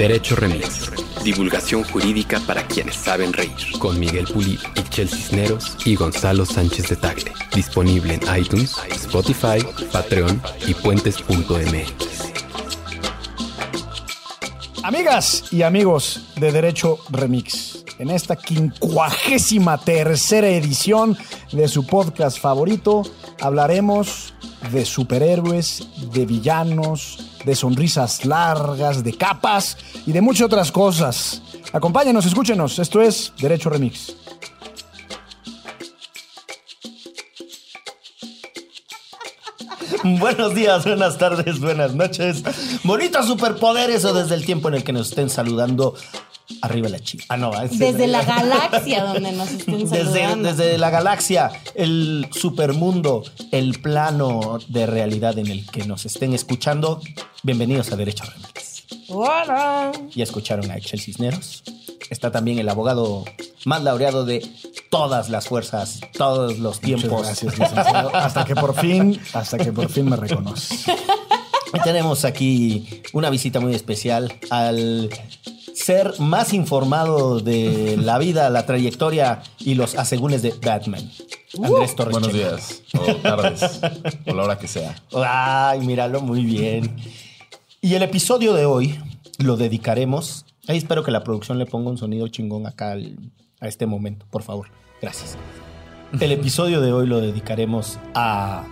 Derecho Remix. Divulgación jurídica para quienes saben reír. Con Miguel Pulido, Ixchel Cisneros y Gonzalo Sánchez de Tagle. Disponible en iTunes, Spotify, Patreon y puentes.mx. Amigas y amigos de Derecho Remix, en esta quincuagésima tercera edición de su podcast favorito, hablaremos de superhéroes, de villanos, de sonrisas largas, de capas y de muchas otras cosas. Acompáñenos, escúchenos, esto es Derecho Remix. Buenos días, buenas tardes, buenas noches. Bonitos superpoderes o desde el tiempo en el que nos estén saludando. Arriba la chica. Ah, no, es- Desde la galaxia donde nos estén Desde, saludando. desde la galaxia, el supermundo, el plano de realidad en el que nos estén escuchando. Bienvenidos a Derecho Remix. Hola. Ya escucharon a Excel Cisneros. Está también el abogado más laureado de todas las fuerzas, todos los Muchas tiempos. gracias, licenciado. Hasta que por fin, hasta que por fin me reconoce. Tenemos aquí una visita muy especial al ser más informado de la vida, la trayectoria y los asegúnes de Batman. Andrés Torres. Buenos Checa. días, o tardes, o la hora que sea. Ay, míralo muy bien. Y el episodio de hoy lo dedicaremos. Ahí espero que la producción le ponga un sonido chingón acá al- a este momento, por favor. Gracias. El episodio de hoy lo dedicaremos a.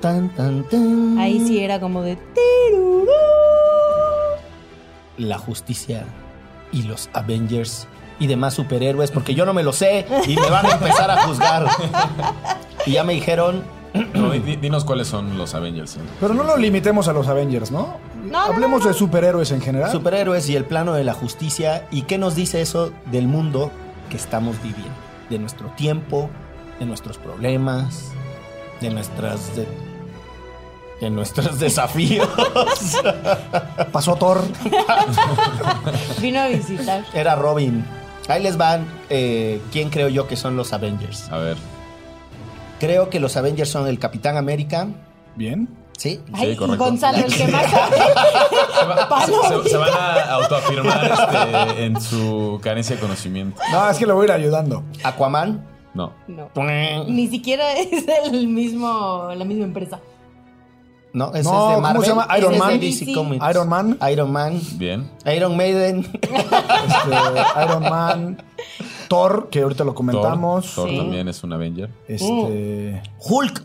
Tan, tan, tan. Ahí sí era como de la justicia y los Avengers y demás superhéroes, porque yo no me lo sé y me van a empezar a juzgar. Y ya me dijeron, No, di- di- dinos cuáles son los Avengers. ¿eh? Pero no lo limitemos a los Avengers, ¿no? no, Hablemos de superhéroes en general. superhéroes y el plano de la justicia, y qué nos dice eso del mundo que estamos viviendo, de nuestro tiempo, de nuestros problemas, de nuestras... De, de nuestros desafíos. Pasó Thor. Vino a visitar. Era Robin. Ahí les van eh, quién creo yo que son los Avengers. A ver, Creo que los Avengers son el Capitán América, Bien. ¿sí? Ay, correcto. Gonzalo, el que más sabe. se, va- se- se van a autoafirmar este, en su carencia de conocimiento. No, es que le voy a ir ayudando. Aquaman. No, No. Ni siquiera es el mismo, la misma empresa. No, ese No, es de ¿cómo Marvel. se llama? Iron Man. DC Comics. Iron Man. Iron Man. bien. Iron Maiden. Este, Iron Man. Thor, que ahorita lo comentamos. Thor Sí. también es un Avenger. Este. Hulk.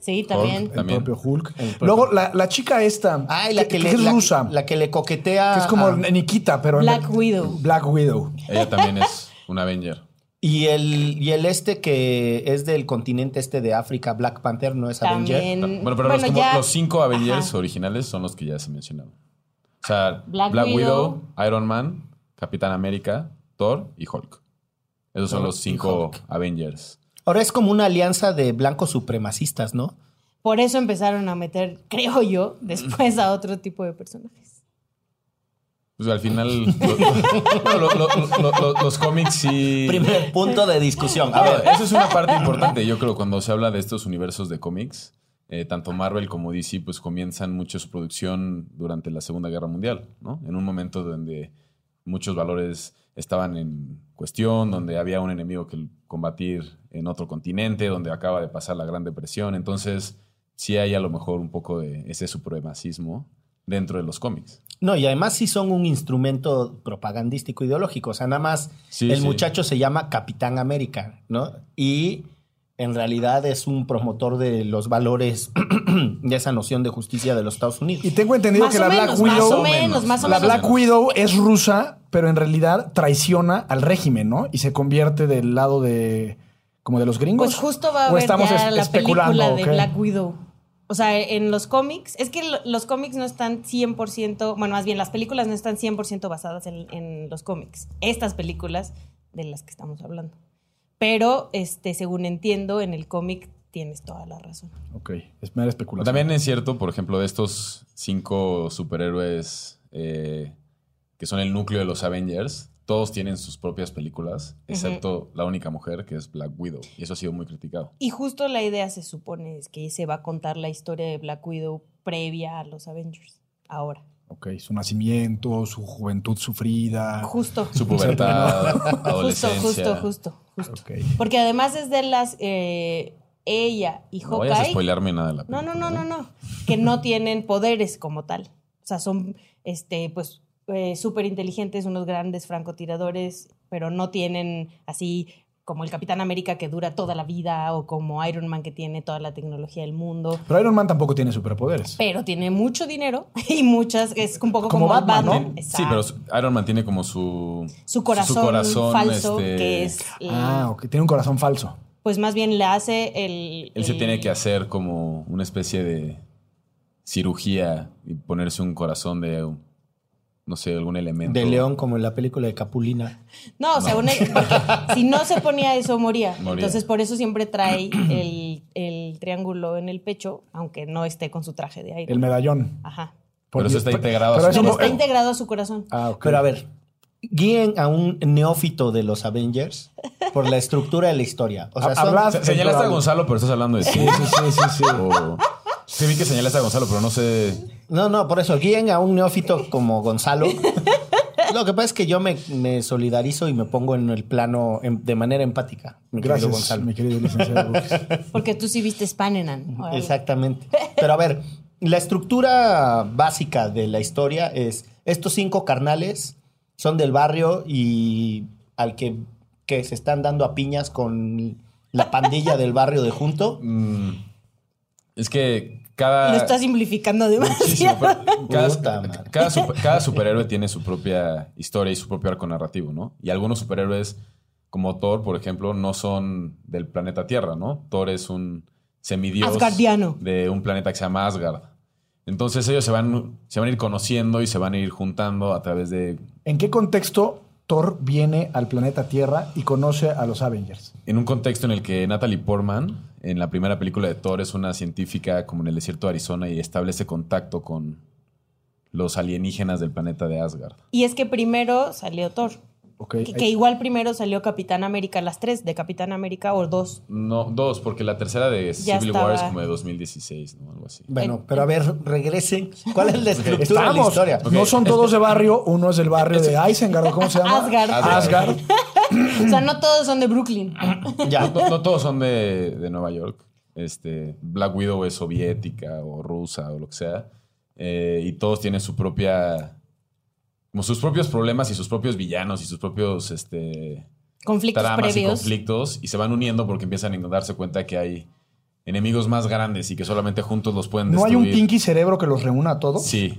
Sí, también. El También. propio Hulk. Luego, la, la chica esta. Ay, la que, le, es la, rusa. la que le coquetea. que es como a- Nikita, pero. en Black la- Widow. Black Widow. Ella también es un Avenger. Y el, y el este que es del continente este de África, Black Panther, no es Avenger. También. Bueno, pero los, como ya- los cinco Avengers Ajá. originales son los que ya se mencionaron. O sea, Black Black, Widow. Widow, Iron Man, Capitán América, Thor y Hulk. Esos son Thor los cinco. Avengers. Ahora es como una alianza de blancos supremacistas, ¿no? Por eso empezaron a meter, creo yo, después a otro tipo de personajes. Pues al final, lo- lo- lo- los cómics sí. Primer punto de discusión. A ver, eso es una parte importante. Yo creo cuando se habla de estos universos de cómics, eh, tanto Marvel como DC, pues comienzan mucho su producción durante la Segunda Guerra Mundial, ¿no? En un momento donde muchos valores estaban en cuestión, donde había un enemigo que combatir en otro continente, donde acaba de pasar la Gran Depresión. Entonces, sí hay a lo mejor un poco de ese supremacismo dentro de los cómics. No, y además sí son un instrumento propagandístico ideológico. O sea, nada más Sí, el sí. muchacho se llama Capitán América, ¿no? Y en realidad es un promotor de los valores de esa noción de justicia de los Estados Unidos. Y tengo entendido Más que la menos, Black más Widow. o menos, más o La menos. Black Widow es rusa, pero en realidad traiciona al régimen, ¿no? Y se convierte del lado de. como de los gringos. Pues justo va a ¿O haber ya la especulando, película de? Black Widow. O sea, en los cómics, es que lo- los cómics no están 100%, bueno, más bien las películas no están 100% basadas en, en los cómics. Estas películas de las que estamos hablando. Pero, este, según entiendo, en el cómic tienes toda la razón. Ok, es mera especulación. También es cierto, por ejemplo, de estos cinco superhéroes eh, que son el núcleo de los Avengers, todos tienen sus propias películas, excepto la única mujer que es Black Widow. Y eso ha sido muy criticado. Y justo la idea se supone es que se va a contar la historia de Black Widow previa a los Avengers. Ahora. Ok, su nacimiento, su juventud sufrida. Justo. Su pubertad, Justo, adolescencia. justo, justo, justo. Porque además es de las eh, ella y No vayas a Hawkeye. spoilearme nada de la No, no, película, no, ¿eh? no, no. Que no tienen poderes como tal. O sea, son este, pues, súper inteligentes, unos grandes francotiradores, pero no tienen así como el Capitán América que dura toda la vida o como Iron Man que tiene toda la tecnología del mundo. Pero Iron Man tampoco tiene superpoderes. Pero tiene mucho dinero y muchas, es un poco Como como, Batman, ¿no? Batman. Sí, pero su- Iron Man tiene como su... su corazón, corazón, falso, este, que es, eh, Ah, ok. Tiene un corazón falso. pues más bien le hace el... Él se el- tiene que hacer como una especie de cirugía y ponerse un corazón de, no sé, algún elemento. De león, como en la película de Capulina. No, o sea, una- porque si no se ponía eso, moría. Moría. Entonces, por eso siempre trae el, el triángulo en el pecho, aunque no esté con su traje de aire. El medallón. Ajá. Pero eso está integrado a su- Pero está integrado a su corazón. Ah, ok. Pero a ver, guíen a un neófito de los Avengers por la estructura de la historia. O sea, hablas- Se- Señalaste a Gonzalo, pero estás hablando de sí. Sí, sí, sí, sí, sí. O- Sí, vi que señalaste a Gonzalo, pero no sé. No, no, por eso, guíen a un neófito como Gonzalo. Lo que pasa es que yo me, me solidarizo y me pongo en el plano de manera empática. Mi querido Gracias, Gonzalo. mi querido licenciado. Brooks. Porque tú sí viste Spanenan. Exactamente. Pero a ver, la estructura básica de la historia es estos cinco carnales son del barrio y al que, que se están dando a piñas con la pandilla del barrio de junto. mm, es que cada. Lo estás simplificando demasiado. cada, Puta madre. cada super- cada superhéroe tiene su propia historia y su propio arco narrativo, ¿no? Y algunos superhéroes, como Thor, por ejemplo, no son del planeta Tierra, ¿no? Thor es un semidios Asgardiano. de un planeta que se llama Asgard. Entonces ellos se van, se van a ir conociendo y se van a ir juntando a través de... ¿En qué contexto Thor viene al planeta Tierra y conoce a los Avengers? En un contexto en el que Natalie Portman, en la primera película de Thor, es una científica como en el desierto de Arizona y establece contacto con los alienígenas del planeta de Asgard. Y es que primero salió Thor. Que, que igual primero salió Capitán América, las tres de Capitán América o dos. No, dos, porque la tercera de Ya Civil War es estaba. como de 2016, ¿no? Algo así. Bueno, pero a ver, regresen. ¿Cuál es la estructura de la historia? No son todos de barrio. Uno es del barrio de Isengard. ¿o ¿Cómo se llama? Asgard. Asgard. O sea, no todos son de Brooklyn. Ya. No, no todos son de, de Nueva York. Este, Black Widow es soviética o rusa o lo que sea. Eh, y todos tienen su propia. Como sus propios problemas y sus propios villanos y sus propios este, Conflictos tramas y previos. conflictos. Y se van uniendo porque empiezan a darse cuenta que hay enemigos más grandes y que solamente juntos los pueden ¿No hay destruir. un pinky cerebro que los reúna a todos? Sí.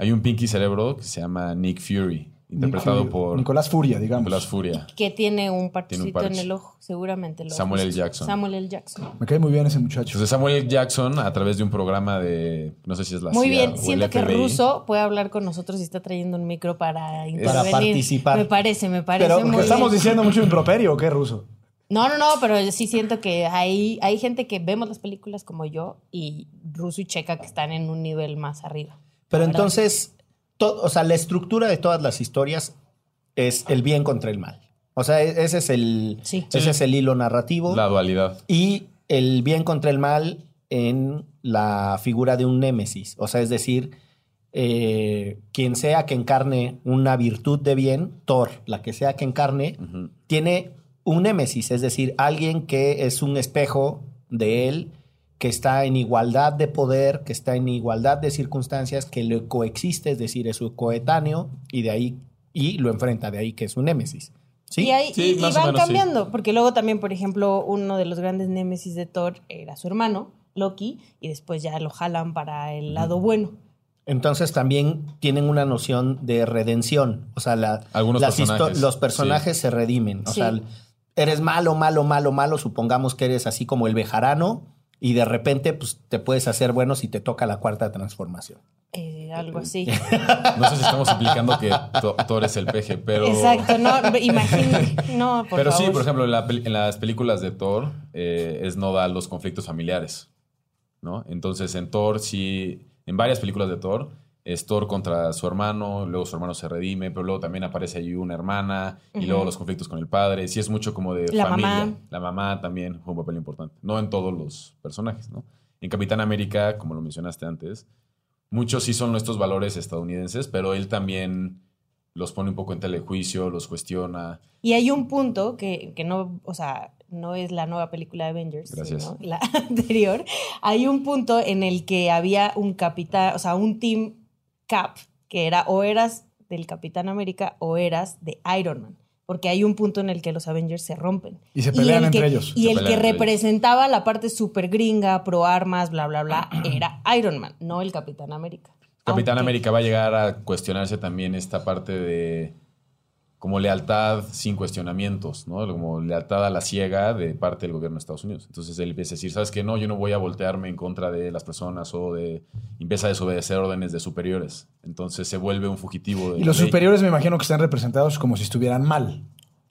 Hay un Pinky Cerebro que se llama Nick Fury, interpretado Nick- por Nicolás Furia, digamos. Nicolás Furia. Que tiene un parchecito parche. en el ojo, seguramente. Lo Samuel L. Jackson. Samuel L. Jackson. Me cae muy bien ese muchacho. Entonces Samuel L. Jackson, a través de un programa de, no sé si es la Muy CIA bien, o el siento que Russo puede hablar con nosotros y está trayendo un micro para intervenir. participar. Me parece, me parece Pero, muy ¿Qué estamos bien. diciendo mucho improperio o qué, Ruso? No, no, no, pero yo sí siento que hay, hay gente que vemos las películas como yo y Russo y Checa que están en un nivel más arriba. Pero entonces, o sea, la estructura de todas las historias es el bien contra el mal. O sea, e- ese es el, Sí. ese Sí. es el hilo narrativo. La dualidad. Y el bien contra el mal en la figura de un némesis. O sea, es decir, eh, quien sea que encarne una virtud de bien, Thor, la que sea que encarne, tiene un némesis, es decir, alguien que es un espejo de él, que está en igualdad de poder, que está en igualdad de circunstancias, que le coexiste, es decir, es su coetáneo, y de ahí, y lo enfrenta, de ahí que es un némesis. ¿Sí? Y, ahí- Sí, y- y más o van menos, sí. cambiando, porque luego también, por ejemplo, uno de los grandes némesis de Thor era su hermano, Loki, y después ya lo jalan para el lado bueno. Entonces también tienen una noción de redención. O sea, la- Algunos las histo- personajes, los personajes se redimen. O Sí. sea, eres malo, malo, malo, malo. Supongamos que eres así como el bejarano y de repente pues, te puedes hacer bueno si te toca la cuarta transformación. Eh, algo así. No sé si estamos implicando que Thor Thor es el peje, pero... Exacto, no, imagínate. No, por pero sí, por ejemplo, en, la pel- en las películas de Thor eh, es nodal los conflictos familiares, ¿no? Entonces en Thor sí, en varias películas de Thor Thor contra su hermano, luego su hermano se redime, pero luego también aparece ahí una hermana y luego los conflictos con el padre. Sí es mucho como de La familia. mamá. La mamá también juega un papel importante. No en todos los personajes, ¿no? En Capitán América, como lo mencionaste antes, muchos sí son estos valores estadounidenses, pero él también los pone un poco en telejuicio, los cuestiona. Y hay un punto que, que no, o sea, no es la nueva película de Avengers, Gracias. sino la anterior. Hay un punto en el que había un capitán, o sea, un team cap, que era o eras del Capitán América o eras de Iron Man. Porque hay un punto en el que los Avengers se rompen. Y se pelean el entre que- ellos. Y Se el que ellos. representaba la parte super gringa, pro armas, bla, bla, bla, era Iron Man, no el Capitán América. Capitán Aunque- América va a llegar a cuestionarse también esta parte de como lealtad sin cuestionamientos, ¿no? Como lealtad a la ciega de parte del gobierno de Estados Unidos. Entonces él empieza a decir, ¿sabes qué? No, yo no voy a voltearme en contra de las personas o de... empieza a desobedecer órdenes de superiores. Entonces se vuelve un fugitivo. de Y los ley. superiores me imagino que están representados como si estuvieran mal.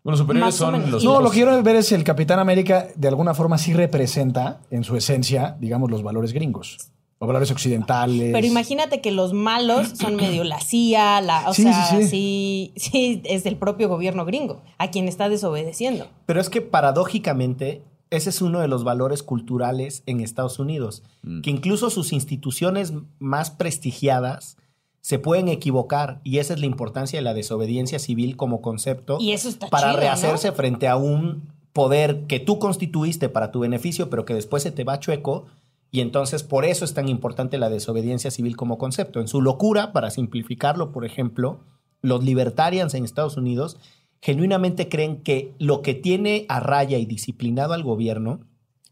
Bueno, los superiores son los... No, lo que quiero ver es el Capitán América de alguna forma sí representa en su esencia, digamos, los valores gringos. Valores occidentales. Pero imagínate que los malos son medio la CIA, la, o Sí, sea, sí, sí. sí, es el propio gobierno gringo, a quien está desobedeciendo. Pero es que paradójicamente, ese es uno de los valores culturales en Estados Unidos, Mm. que incluso sus instituciones más prestigiadas se pueden equivocar y esa es la importancia de la desobediencia civil como concepto Y eso está para chido, rehacerse ¿no? frente a un poder que tú constituiste para tu beneficio, pero que después se te va chueco. Y entonces por eso es tan importante la desobediencia civil como concepto. En su locura, para simplificarlo, por ejemplo, los libertarians en Estados Unidos genuinamente creen que lo que tiene a raya y disciplinado al gobierno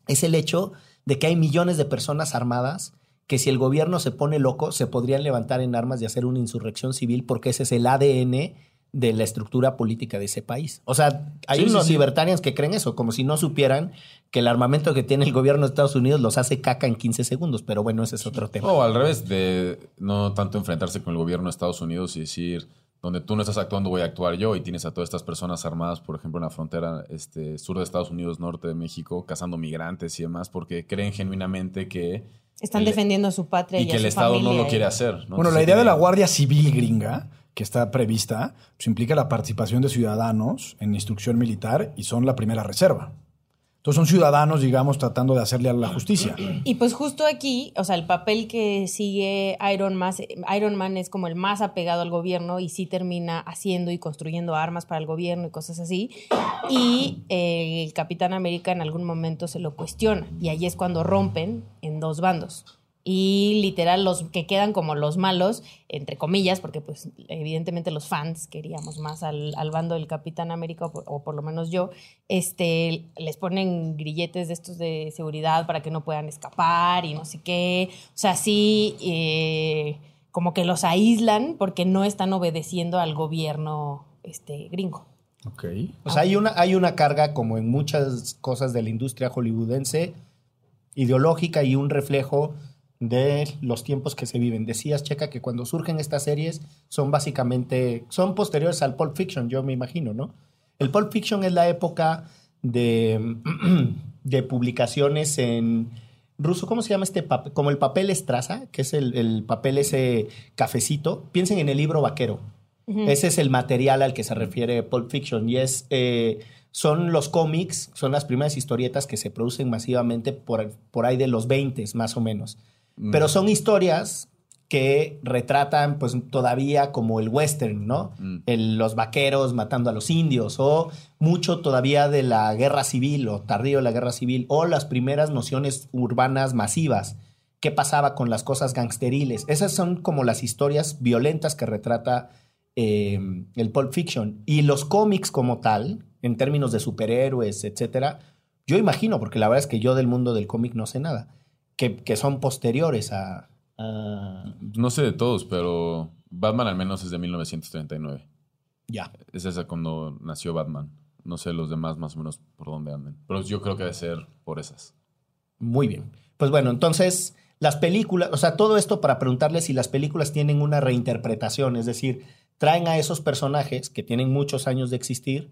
es el hecho de que hay millones de personas armadas que si el gobierno se pone loco se podrían levantar en armas y hacer una insurrección civil porque ese es el ADN de la estructura política de ese país. O sea, hay Sí, unos sí. libertarians que creen eso, como si no supieran que el armamento que tiene el gobierno de Estados Unidos los hace caca en 15 segundos, pero bueno, ese es otro tema. O al revés, de no tanto enfrentarse con el gobierno de Estados Unidos y decir, donde tú no estás actuando, voy a actuar yo, y tienes a todas estas personas armadas, por ejemplo, en la frontera este, sur de Estados Unidos, norte de México, cazando migrantes y demás, porque creen genuinamente que... Están el- defendiendo a su patria y, Y que a el su Estado no lo quiere hacer. ¿no? Bueno, la idea de la Guardia Civil gringa, que está prevista, pues implica la participación de ciudadanos en instrucción militar y son la primera reserva. Entonces son ciudadanos, digamos, tratando de hacerle a la justicia. Y pues justo aquí, o sea, el papel que sigue Iron Man, Iron Man es como el más apegado al gobierno y sí termina haciendo y construyendo armas para el gobierno y cosas así. Y el Capitán América en algún momento se lo cuestiona y ahí es cuando rompen en dos bandos. Y literal, los que quedan como los malos, entre comillas, porque pues evidentemente los fans queríamos más al, al bando del Capitán América, o por, o por lo menos yo, este, les ponen grilletes de estos de seguridad para que no puedan escapar y no sé qué. O sea, sí, eh, como que los aíslan porque no están obedeciendo al gobierno este, gringo. Ok. O sea, hay una, hay una carga, como en muchas cosas de la industria hollywoodense, ideológica y un reflejo de los tiempos que se viven. Decías, Checa, que cuando surgen estas series son básicamente, son posteriores al Pulp Fiction, yo me imagino, ¿no? El Pulp Fiction es la época de, de publicaciones en ruso, ¿cómo se llama este papel? Como el papel estraza, que es el, el papel ese cafecito. Piensen en el libro vaquero. Ese es el material al que se refiere Pulp Fiction y es eh, son los cómics, son las primeras historietas que se producen masivamente por, por ahí de los 20 más o menos. Pero son historias que retratan pues todavía como el western, ¿no? Mm. El- los vaqueros matando a los indios o mucho todavía de la guerra civil o tardío de la guerra civil o las primeras nociones urbanas masivas. ¿Qué pasaba con las cosas gangsteriles? Esas son como las historias violentas que retrata eh, el Pulp Fiction. Y los cómics como tal, en términos de superhéroes, etcétera, yo imagino, porque la verdad es que yo del mundo del cómic no sé nada, que, que son posteriores a, a- No sé de todos, pero Batman al menos es de 1939. Ya. Es esa cuando nació Batman. No sé los demás más o menos por dónde anden. Pero yo creo que debe ser por esas. Muy bien. Pues bueno, entonces las películas, o sea, todo esto para preguntarle si las películas tienen una reinterpretación, es decir, traen a esos personajes que tienen muchos años de existir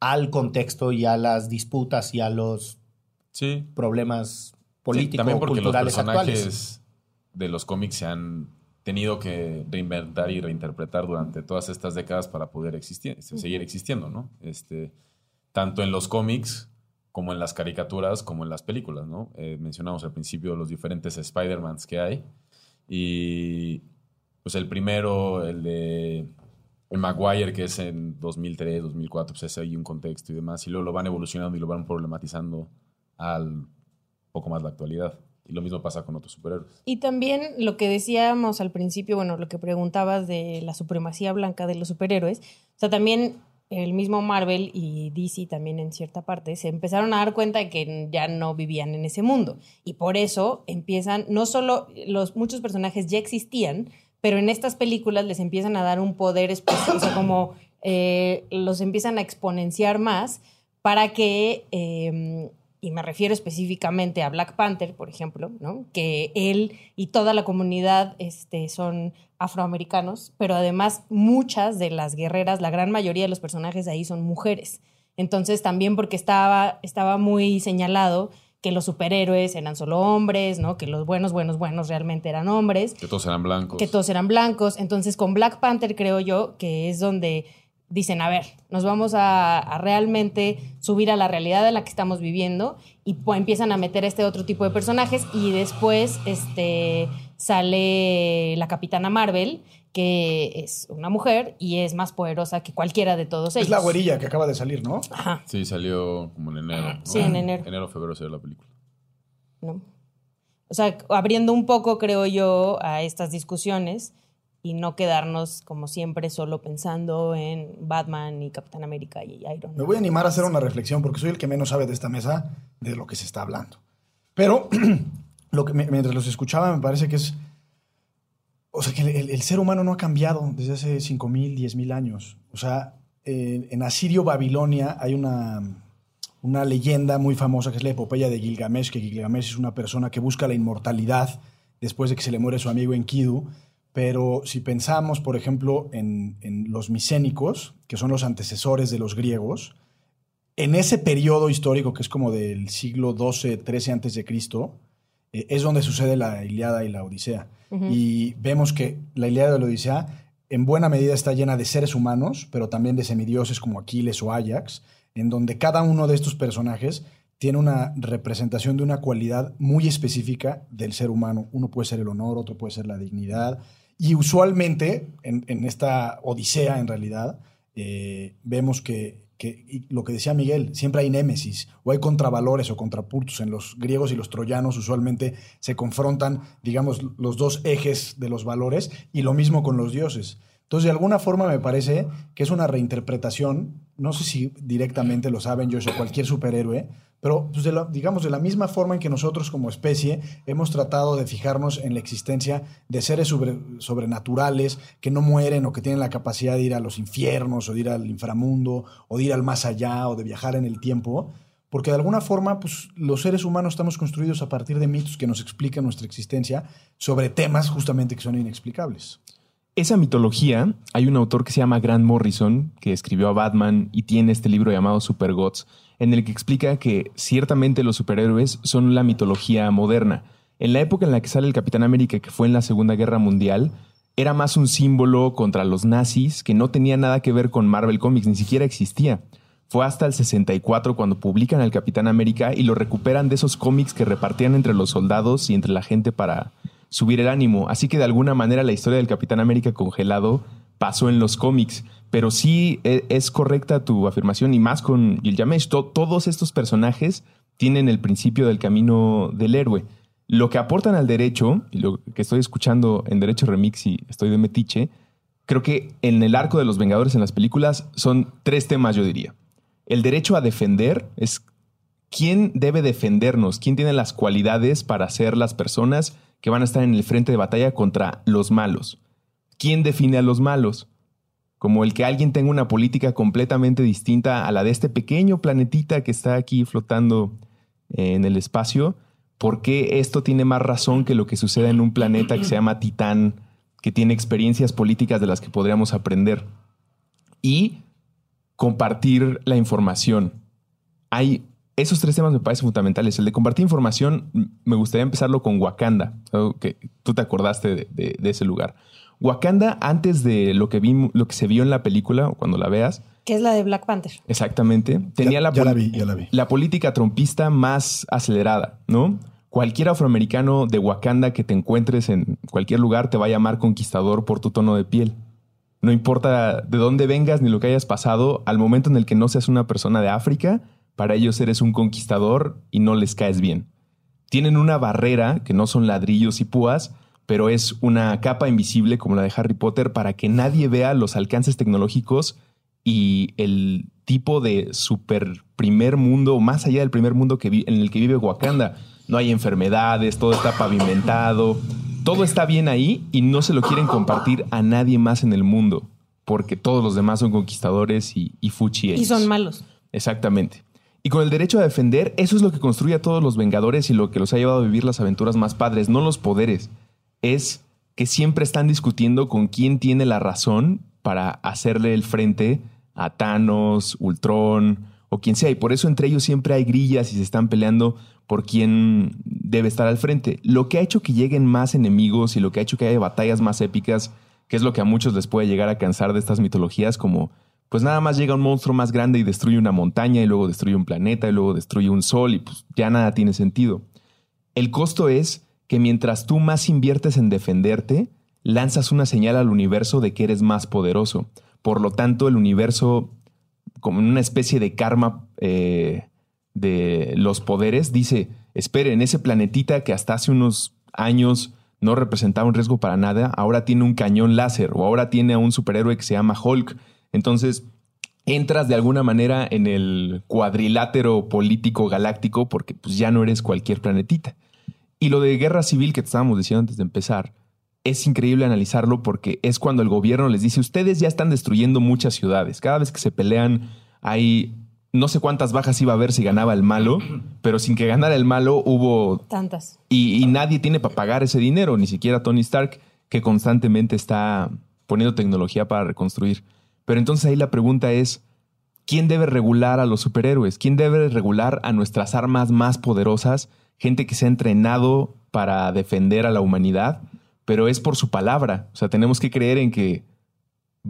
al contexto y a las disputas y a los Sí. problemas políticos también porque los culturales personajes actuales. de los cómics se han tenido que reinventar y reinterpretar durante todas estas décadas para poder existir, seguir existiendo, ¿no? Este, tanto en los cómics como en las caricaturas, como en las películas, ¿no? Eh, mencionamos al principio los diferentes Spider-Mans que hay Y pues el primero, el de el Maguire, que es en 2003, 2004, pues ese hay un contexto y demás. Y luego lo van evolucionando y lo van problematizando al poco más la actualidad. Y lo mismo pasa con otros superhéroes. Y también lo que decíamos al principio, bueno, lo que preguntabas de la supremacía blanca de los superhéroes, o sea, también el mismo Marvel y DC también en cierta parte se empezaron a dar cuenta de que ya no vivían en ese mundo. Y por eso empiezan, no solo los muchos personajes ya existían, pero en estas películas les empiezan a dar un poder especial, como eh, los empiezan a exponenciar más para que eh, y me refiero específicamente a Black Panther, por ejemplo, ¿no? que él y toda la comunidad este, son afroamericanos, pero además muchas de las guerreras, la gran mayoría de los personajes ahí son mujeres. Entonces también porque estaba, estaba muy señalado que los superhéroes eran solo hombres, ¿no? Que los buenos, buenos, buenos realmente eran hombres. Que todos eran blancos. Que todos eran blancos. Entonces con Black Panther creo yo que es donde dicen, a ver, nos vamos a, realmente subir a la realidad en la que estamos viviendo y pues, empiezan a meter este otro tipo de personajes y después este, sale la Capitana Marvel, que es una mujer y es más poderosa que cualquiera de todos ellos. Es la güerilla que acaba de salir, ¿no? Ajá. Sí, salió como en enero. Sí, en enero. Enero, febrero salió la película. ¿No? O sea, abriendo un poco, creo yo, a estas discusiones y no quedarnos como siempre solo pensando en Batman y Capitán América y Iron Man. Me voy a animar a hacer una reflexión porque soy el que menos sabe de esta mesa de lo que se está hablando. Pero lo que mientras los escuchaba me parece que es o sea que el, ser humano no ha cambiado desde hace 5000, 10000 años. O sea, en Asirio Babilonia hay una una leyenda muy famosa que es la epopeya de Gilgamesh, que Gilgamesh es una persona que busca la inmortalidad después de que se le muere su amigo Enkidu pero si pensamos, por ejemplo, en, los micénicos, que son los antecesores de los griegos, en ese periodo histórico que es como del siglo XII, XIII antes de Cristo, eh, es donde sucede la Iliada y la Odisea. Y vemos que la Iliada y la Odisea en buena medida está llena de seres humanos, pero también de semidioses como Aquiles o Ajax, en donde cada uno de estos personajes tiene una representación de una cualidad muy específica del ser humano. Uno puede ser el honor, otro puede ser la dignidad, y usualmente, en, esta odisea en realidad, eh, vemos que, lo que decía Miguel, siempre hay némesis o hay contravalores o contrapuntos. En los griegos y los troyanos usualmente se confrontan, digamos, los dos ejes de los valores y lo mismo con los dioses. Entonces, de alguna forma me parece que es una reinterpretación, no sé si directamente lo saben yo o cualquier superhéroe, pero pues, digamos de la misma forma en que nosotros como especie hemos tratado de fijarnos en la existencia de seres sobrenaturales que no mueren o que tienen la capacidad de ir a los infiernos o de ir al inframundo o de ir al más allá o de viajar en el tiempo, porque de alguna forma pues, los seres humanos estamos construidos a partir de mitos que nos explican nuestra existencia sobre temas justamente que son inexplicables. Esa mitología, hay un autor que se llama Grant Morrison, que escribió a Batman y tiene este libro llamado Super Gods, en el que explica que ciertamente los superhéroes son la mitología moderna. En la época en la que sale el Capitán América, que fue en la Segunda Guerra Mundial, era más un símbolo contra los nazis que no tenía nada que ver con Marvel Comics, ni siquiera existía. Fue hasta el 64 cuando publican al Capitán América y lo recuperan de esos cómics que repartían entre los soldados y entre la gente para, subir el ánimo. Así que de alguna manera la historia del Capitán América congelado pasó en los cómics. Pero sí e, es correcta tu afirmación y más con Gilgamesh. todos estos personajes tienen el principio del camino del héroe. Lo que aportan al derecho, y lo que estoy escuchando en Derecho Remix y estoy de metiche, creo que en el arco de los Vengadores en las películas son tres temas, yo diría. El derecho a defender es quién debe defendernos, quién tiene las cualidades para ser las personas que van a estar en el frente de batalla contra los malos. ¿Quién define a los malos? Como el que alguien tenga una política completamente distinta a la de este pequeño planetita que está aquí flotando en el espacio. ¿Por qué esto tiene más razón que lo que sucede en un planeta que se llama Titán, que tiene experiencias políticas de las que podríamos aprender? Y compartir la información. Hay esos tres temas me parecen fundamentales. El de compartir información, me gustaría empezarlo con Wakanda, que tú te acordaste de, ese lugar. Wakanda, antes de lo que, vi, lo que se vio en la película, o cuando la veas. Que es la de Black Panther. Exactamente. Tenía la, la, vi, ya la, vi. la política trompista más acelerada, ¿no? Cualquier afroamericano de Wakanda que te encuentres en cualquier lugar te va a llamar conquistador por tu tono de piel. No importa de dónde vengas ni lo que hayas pasado, al momento en el que no seas una persona de África, para ellos eres un conquistador y no les caes bien. Tienen una barrera, que no son ladrillos y púas, pero es una capa invisible como la de Harry Potter para que nadie vea los alcances tecnológicos y el tipo de super primer mundo, más allá del primer mundo que en el que vive Wakanda. No hay enfermedades, todo está pavimentado, todo está bien ahí y no se lo quieren compartir a nadie más en el mundo, porque todos los demás son conquistadores y, y fuchi Y son malos. Exactamente. Y con el derecho a defender, eso es lo que construye a todos los Vengadores y lo que los ha llevado a vivir las aventuras más padres, no los poderes. Es que siempre están discutiendo con quién tiene la razón para hacerle el frente a Thanos, Ultron o quien sea. Y por eso entre ellos siempre hay grillas y se están peleando por quién debe estar al frente. Lo que ha hecho que lleguen más enemigos y lo que ha hecho que haya batallas más épicas, que es lo que a muchos les puede llegar a cansar de estas mitologías, como pues nada más llega un monstruo más grande y destruye una montaña y luego destruye un planeta y luego destruye un sol y pues ya nada tiene sentido. El costo es que mientras tú más inviertes en defenderte, lanzas una señal al universo de que eres más poderoso. Por lo tanto, el universo, como una especie de karma eh, de los poderes, dice, esperen, ese planetita que hasta hace unos años no representaba un riesgo para nada, ahora tiene un cañón láser o ahora tiene a un superhéroe que se llama Hulk. Entonces, entras de alguna manera en el cuadrilátero político galáctico porque pues, ya no eres cualquier planetita. Y lo de guerra civil que te estábamos diciendo antes de empezar, es increíble analizarlo porque es cuando el gobierno les dice, ustedes ya están destruyendo muchas ciudades. Cada vez que se pelean hay no sé cuántas bajas iba a haber si ganaba el malo, pero sin que ganara el malo hubo... Tantas. Y, nadie tiene para pagar ese dinero, ni siquiera Tony Stark, que constantemente está poniendo tecnología para reconstruir. Pero entonces ahí la pregunta es, ¿quién debe regular a los superhéroes? ¿Quién debe regular a nuestras armas más poderosas? Gente que se ha entrenado para defender a la humanidad, pero es por su palabra. O sea, tenemos que creer en que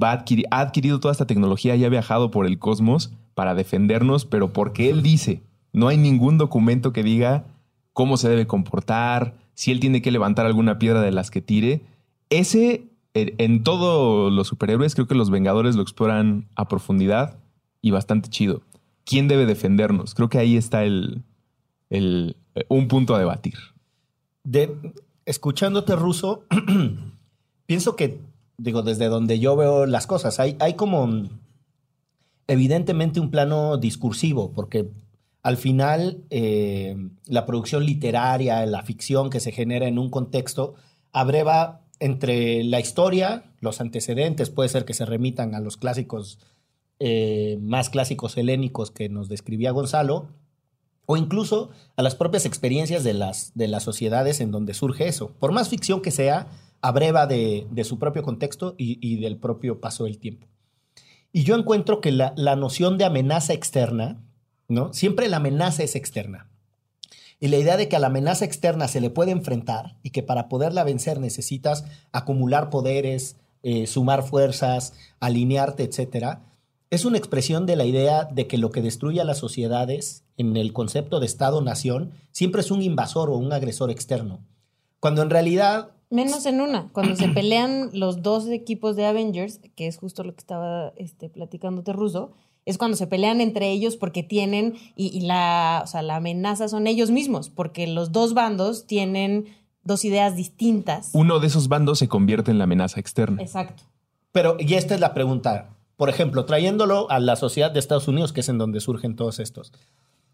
va ha adquirido toda esta tecnología y ha viajado por el cosmos para defendernos, pero porque él dice, no hay ningún documento que diga cómo se debe comportar, si él tiene que levantar alguna piedra de las que tire. Ese, en todos los superhéroes, creo que los Vengadores lo exploran a profundidad y bastante chido. ¿Quién debe defendernos? Creo que ahí está el, el un punto a debatir. De, escuchándote, Ruso, pienso que, digo, desde donde yo veo las cosas, hay, hay como evidentemente un plano discursivo, porque al final eh, la producción literaria, la ficción que se genera en un contexto, abreva entre la historia, los antecedentes, puede ser que se remitan a los clásicos, eh, más clásicos helénicos que nos describía Gonzalo, o incluso a las propias experiencias de las, de las sociedades en donde surge eso. Por más ficción que sea, abreva de, su propio contexto y del propio paso del tiempo. Y yo encuentro que la, noción de amenaza externa, ¿no? Siempre la amenaza es externa. Y la idea de que a la amenaza externa se le puede enfrentar y que para poderla vencer necesitas acumular poderes, eh, sumar fuerzas, alinearte, etcétera, es una expresión de la idea de que lo que destruye a las sociedades en el concepto de Estado-nación siempre es un invasor o un agresor externo. Cuando en realidad Menos en una. Cuando se pelean los dos equipos de Avengers, que es justo lo que estaba este, platicándote Russo, es cuando se pelean entre ellos porque tienen, y, la, o sea, la amenaza son ellos mismos, porque los dos bandos tienen dos ideas distintas. Uno de esos bandos se convierte en la amenaza externa. Exacto. Pero, y esta es la pregunta. Por ejemplo, trayéndolo a la sociedad de Estados Unidos, que es en donde surgen todos estos.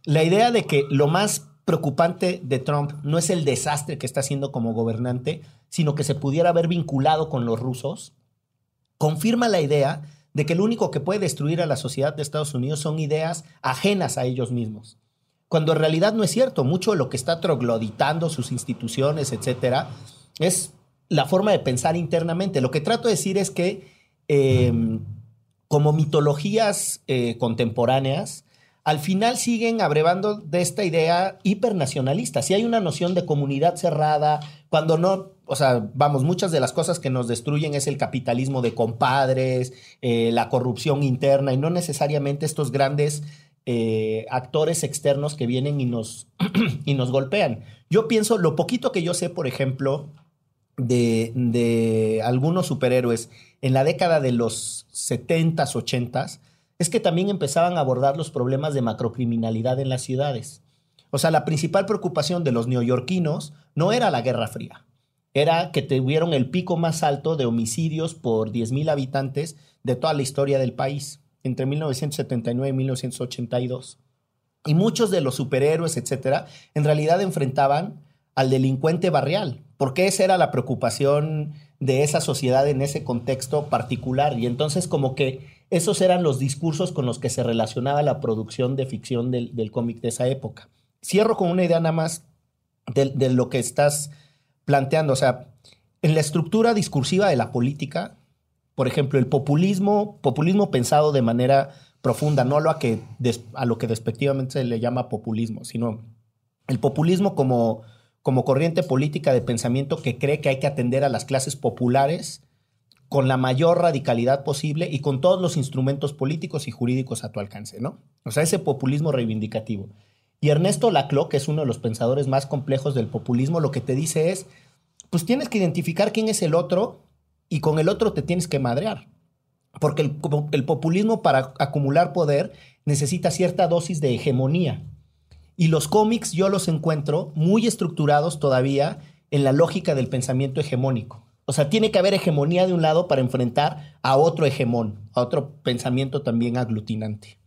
La idea de que lo más preocupante de Trump no es el desastre que está haciendo como gobernante, sino que se pudiera haber vinculado con los rusos, confirma la idea de que lo único que puede destruir a la sociedad de Estados Unidos son ideas ajenas a ellos mismos. Cuando en realidad no es cierto, mucho de lo que está trogloditando sus instituciones, etcétera, es la forma de pensar internamente. Lo que trato de decir es que, em, como mitologías eh, contemporáneas, al final siguen abrevando de esta idea hipernacionalista. Si hay una noción de comunidad cerrada, cuando no, o sea, vamos, muchas de las cosas que nos destruyen es el capitalismo de compadres, eh, la corrupción interna y no necesariamente estos grandes eh, actores externos que vienen y nos, y nos golpean. Yo pienso, lo poquito que yo sé, por ejemplo, de, de algunos superhéroes en la década de los 70s, 80s, es que también empezaban a abordar los problemas de macrocriminalidad en las ciudades. O sea, la principal preocupación de los neoyorquinos no era la Guerra Fría, era que tuvieron el pico más alto de homicidios por 10.000 habitantes de toda la historia del país, entre 1979 y 1982. Y muchos de los superhéroes, etcétera, en realidad enfrentaban al delincuente barrial, porque esa era la preocupación de esa sociedad en ese contexto particular. Y entonces como que esos eran los discursos con los que se relacionaba la producción de ficción del, del cómic de esa época. Cierro con una idea nada más de, de lo que estás planteando. O sea, en la estructura discursiva de la política, por ejemplo, el populismo, populismo pensado de manera profunda, no lo a, que a lo que despectivamente se le llama populismo, sino el populismo como, como corriente política de pensamiento que cree que hay que atender a las clases populares con la mayor radicalidad posible y con todos los instrumentos políticos y jurídicos a tu alcance, ¿no? O sea, ese populismo reivindicativo. Y Ernesto Laclau, que es uno de los pensadores más complejos del populismo, lo que te dice es, pues tienes que identificar quién es el otro y con el otro te tienes que madrear. Porque el, el populismo para acumular poder necesita cierta dosis de hegemonía. Y los cómics yo los encuentro muy estructurados todavía en la lógica del pensamiento hegemónico. O sea, tiene que haber hegemonía de un lado para enfrentar a otro hegemón, a otro pensamiento también aglutinante.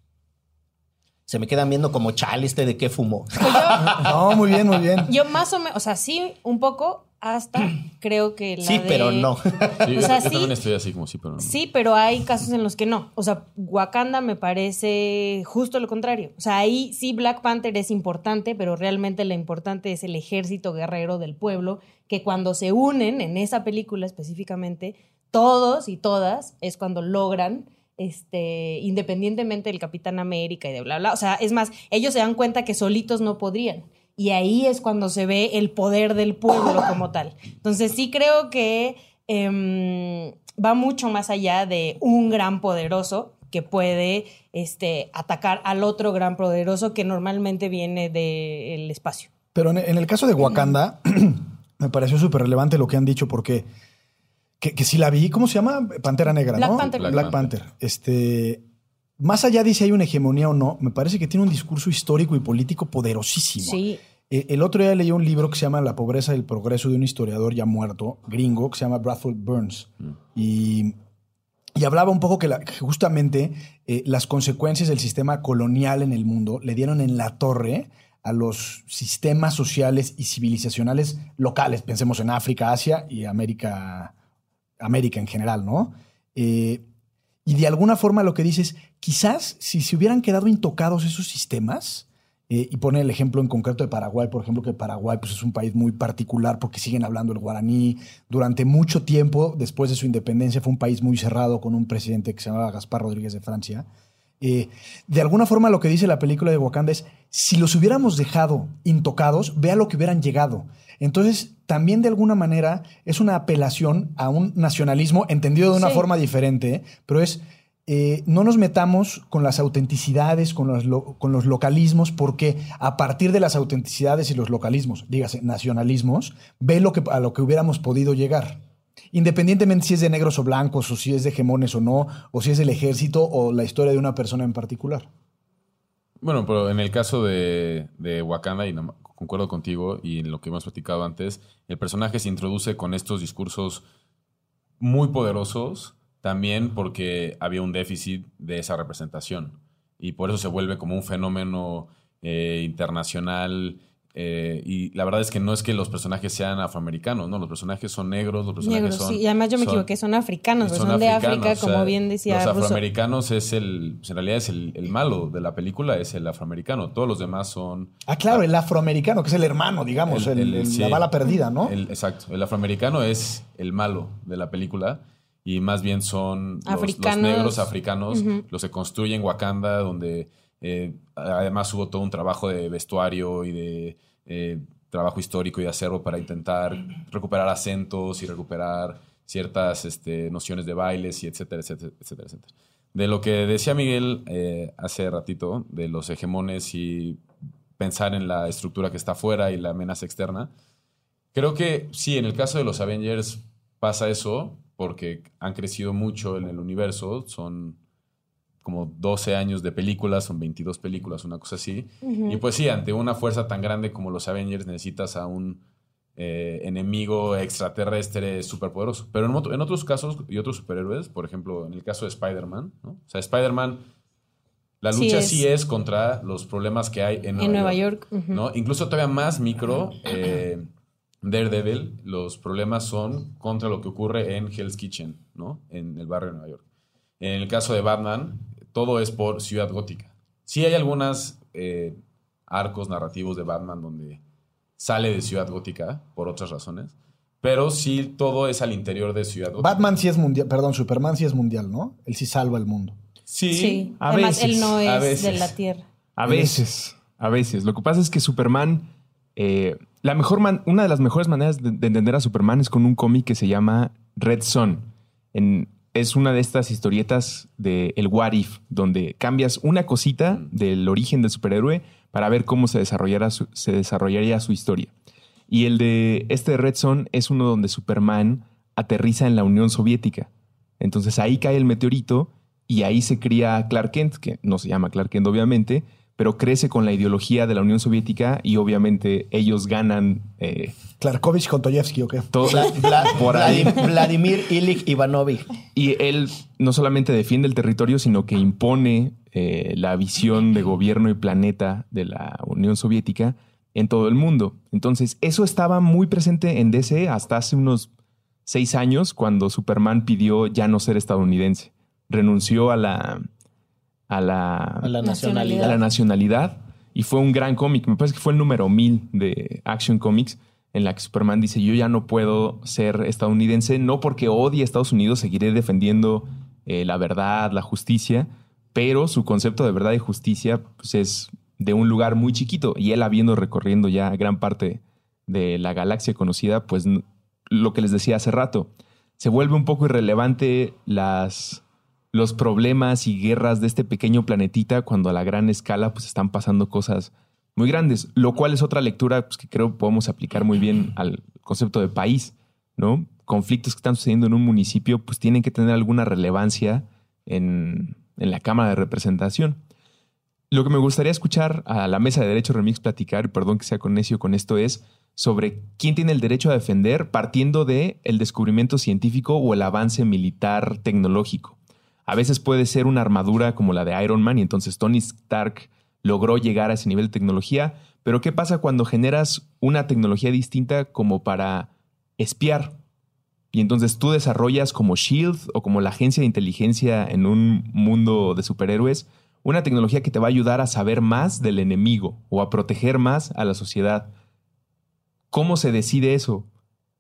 Se me quedan viendo como chale este de qué fumó. no, muy bien, muy bien. Yo más o menos, o sea, sí, un poco, hasta creo que la Sí, de- pero no. Sí, yo, O sea, yo sí. también estoy así como sí, pero no. Sí, pero hay casos en los que no. O sea, Wakanda me parece justo lo contrario. O sea, ahí sí Black Panther es importante, pero realmente lo importante es el ejército guerrero del pueblo, que cuando se unen en esa película específicamente, todos y todas es cuando logran, este, independientemente del Capitán América y de bla, bla. O sea, es más, ellos se dan cuenta que solitos no podrían. Y ahí es cuando se ve el poder del pueblo como tal. Entonces sí creo que em, va mucho más allá de un gran poderoso que puede este, atacar al otro gran poderoso que normalmente viene del espacio. Pero en el caso de Wakanda, me pareció súper relevante lo que han dicho porque que, que sí la vi, ¿cómo se llama? Pantera Negra, Black ¿no? Panther. Black, Black Panther. Este, más allá de si hay una hegemonía o no, me parece que tiene un discurso histórico y político poderosísimo. Sí. Eh, El otro día leí un libro que se llama La pobreza y el progreso de un historiador ya muerto, gringo, que se llama Bradford Burns. Y, y hablaba un poco que, la- que justamente eh, las consecuencias del sistema colonial en el mundo le dieron en la torre a los sistemas sociales y civilizacionales locales. Pensemos en África, Asia y América, América en general, ¿no? Eh, y de alguna forma lo que dices, quizás si se hubieran quedado intocados esos sistemas, eh, y pone el ejemplo en concreto de Paraguay, por ejemplo, que Paraguay pues, es un país muy particular porque siguen hablando el guaraní. Durante mucho tiempo, después de su independencia, fue un país muy cerrado con un presidente que se llamaba Gaspar Rodríguez de Francia. Eh, de alguna forma lo que dice la película de Wakanda es, si los hubiéramos dejado intocados, vea lo que hubieran llegado. Entonces, también de alguna manera es una apelación a un nacionalismo entendido de una Sí. forma diferente, pero es, eh, no nos metamos con las autenticidades, con los, lo- con los localismos, porque a partir de las autenticidades y los localismos, dígase, nacionalismos, ve lo que, a lo que hubiéramos podido llegar. Independientemente si es de negros o blancos, o si es de hegemones o no, o si es del ejército o la historia de una persona en particular. Bueno, pero en el caso de, de Wakanda, y no- concuerdo contigo, y en lo que hemos platicado antes, el personaje se introduce con estos discursos muy poderosos, también porque había un déficit de esa representación. Y por eso se vuelve como un fenómeno eh, internacional. Eh, y la verdad es que no es que los personajes sean afroamericanos, ¿no? Los personajes son negros, los personajes Negros, son... sí. Y además yo me son- equivoqué, son africanos, son son, de africanos, África, o sea, como bien decía Los Russo. afroamericanos es el. pues, En realidad es el, el malo de la película, es el afroamericano. Todos los demás son. Ah, claro, el afroamericano, que es el hermano, digamos, El- el- el- el- sí. la bala perdida, ¿no? el- exacto. El afroamericano es el malo de la película. Y más bien son los- negros africanos Ujú. los que construyen Wakanda, donde eh, además hubo todo un trabajo de vestuario y de eh, trabajo histórico y de acervo para intentar recuperar acentos y recuperar ciertas este, nociones de bailes y etcétera, etcétera, etcétera. De lo que decía Miguel eh, hace ratito, de los hegemones y pensar en la estructura que está afuera y la amenaza externa, creo que sí, en el caso de los Avengers pasa eso, porque han crecido mucho en el universo, son como 12 años de películas, son 22 películas, una cosa así. Y pues sí, ante una fuerza tan grande como los Avengers necesitas a un eh, enemigo extraterrestre superpoderoso. Pero en, otros casos y otros superhéroes, por ejemplo, en el caso de Spider-Man, ¿no? O sea, Spider-Man, la lucha sí es. contra los problemas que hay en Nueva, York, ¿no? Incluso todavía más micro. Eh, Daredevil, los problemas son contra lo que ocurre en Hell's Kitchen, ¿no? En el barrio de Nueva York. En el caso de Batman, todo es por Ciudad Gótica. Sí hay algunos eh, arcos narrativos de Batman donde sale de Ciudad Gótica por otras razones, pero sí todo es al interior de Ciudad Gótica. Batman sí es mundial, perdón, Superman sí es mundial, ¿no? Él sí salva el mundo. Sí, a Además, él no es de la Tierra. A veces, a veces. Lo que pasa es que Superman, eh, la mejor una de las mejores maneras de, de, entender a Superman es con un cómic que se llama Red Son. En, es una de estas historietas de el What If, donde cambias una cosita mm. del origen del superhéroe para ver cómo se, desarrollará se desarrollaría su historia. Y el de este Red Son es uno donde Superman aterriza en la Unión Soviética. Entonces ahí cae el meteorito y ahí se cría Clark Kent, que no se llama Clark Kent obviamente, pero crece con la ideología de la Unión Soviética y obviamente ellos ganan. Eh, Klarkovich con Toyevsky, ¿o qué? Vladimir Ilich Ivanovich. Y él no solamente defiende el territorio, sino que impone eh, la visión de gobierno y planeta de la Unión Soviética en todo el mundo. Entonces, eso estaba muy presente en DC hasta hace unos seis años, cuando Superman pidió ya no ser estadounidense. Renunció a la a la, nacionalidad. la nacionalidad. Y fue un gran cómic. Me parece que fue el número mil de Action Comics en la que Superman dice, yo ya no puedo ser estadounidense, no porque odie a Estados Unidos, seguiré defendiendo eh, la verdad, la justicia, pero su concepto de verdad y justicia pues, es de un lugar muy chiquito. Y él habiendo recorriendo ya gran parte de la galaxia conocida, pues lo que les decía hace rato, se vuelve un poco irrelevante las los problemas y guerras de este pequeño planetita cuando a la gran escala pues están pasando cosas muy grandes, lo cual es otra lectura pues, que creo podemos aplicar muy bien al concepto de país, ¿no? Conflictos que están sucediendo en un municipio pues tienen que tener alguna relevancia en, en la Cámara de Representación. Lo que me gustaría escuchar a la mesa de Derecho Remix platicar, perdón que sea con necio con esto, es sobre quién tiene el derecho a defender partiendo de el descubrimiento científico o el avance militar tecnológico. A veces puede ser una armadura como la de Iron Man y entonces Tony Stark logró llegar a ese nivel de tecnología, pero ¿qué pasa cuando generas una tecnología distinta como para espiar? Y entonces tú desarrollas como Shield o como la agencia de inteligencia en un mundo de superhéroes una tecnología que te va a ayudar a saber más del enemigo o a proteger más a la sociedad. ¿Cómo se decide eso?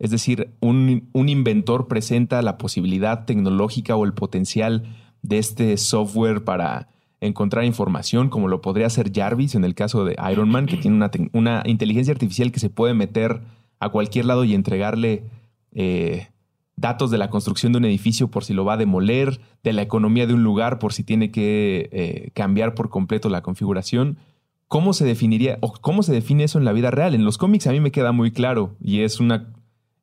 Es decir, un, inventor presenta la posibilidad tecnológica o el potencial de este software para encontrar información, como lo podría hacer Jarvis en el caso de Iron Man, que tiene una, inteligencia artificial que se puede meter a cualquier lado y entregarle eh, datos de la construcción de un edificio por si lo va a demoler, de la economía de un lugar por si tiene que eh, cambiar por completo la configuración. ¿Cómo se definiría o cómo se define eso en la vida real? En los cómics a mí me queda muy claro y es una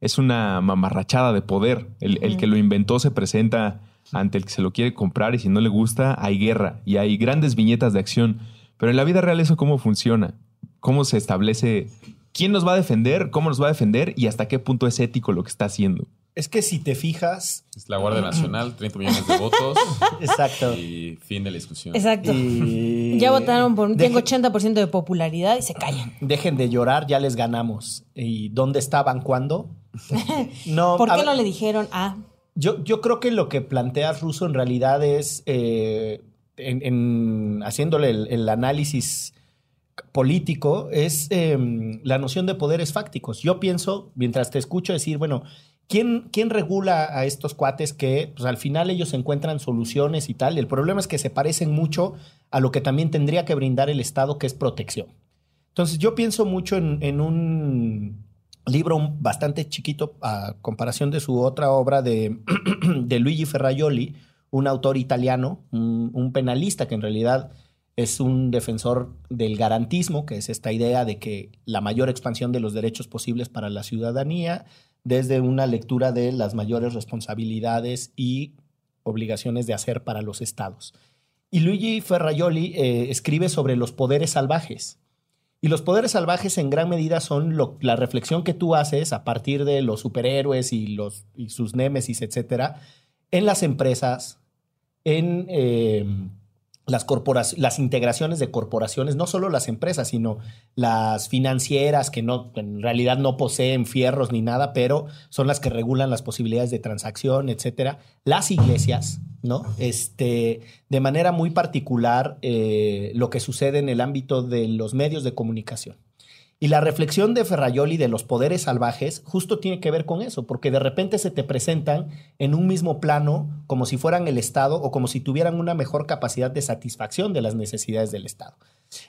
es una mamarrachada de poder. El, que lo inventó se presenta ante el que se lo quiere comprar y si no le gusta hay guerra y hay grandes viñetas de acción. Pero en la vida real eso cómo funciona, cómo se establece quién nos va a defender, cómo nos va a defender y hasta qué punto es ético lo que está haciendo. Es que si te fijas. Es la Guardia Nacional, 30 millones de votos. Exacto. Y fin de la discusión. Exacto. Ya votaron por. Tengo 80% de popularidad y se callan. Dejen de llorar, ya les ganamos. ¿Y dónde estaban cuándo? No. ¿Por qué no le dijeron a.? Yo, yo creo que lo que planteas, Russo, en realidad es. Eh, en, haciéndole el, análisis político, es em, la noción de poderes fácticos. Yo pienso, mientras te escucho decir, bueno ¿Quién, regula a estos cuates que pues, al final ellos encuentran soluciones y tal? El problema es que se parecen mucho a lo que también tendría que brindar el Estado, que es protección. Entonces yo pienso mucho en, un libro bastante chiquito a comparación de su otra obra de, de Luigi Ferraioli, un autor italiano, un, penalista que en realidad es un defensor del garantismo, que es esta idea de que la mayor expansión de los derechos posibles para la ciudadanía, desde una lectura de las mayores responsabilidades y obligaciones de hacer para los estados. Y Luigi Ferraioli eh, escribe sobre los poderes salvajes. Y los poderes salvajes en gran medida son la reflexión que tú haces a partir de los superhéroes y, los, y sus némesis, etcétera, en las empresas, en eh, las, las integraciones de corporaciones, no solo las empresas, sino las financieras que no, en realidad no poseen fierros ni nada, pero son las que regulan las posibilidades de transacción, etcétera. Las iglesias, ¿no? Este, de manera muy particular, eh, lo que sucede en el ámbito de los medios de comunicación. Y la reflexión de Ferraioli de los poderes salvajes justo tiene que ver con eso, porque de repente se te presentan en un mismo plano como si fueran el Estado o como si tuvieran una mejor capacidad de satisfacción de las necesidades del Estado.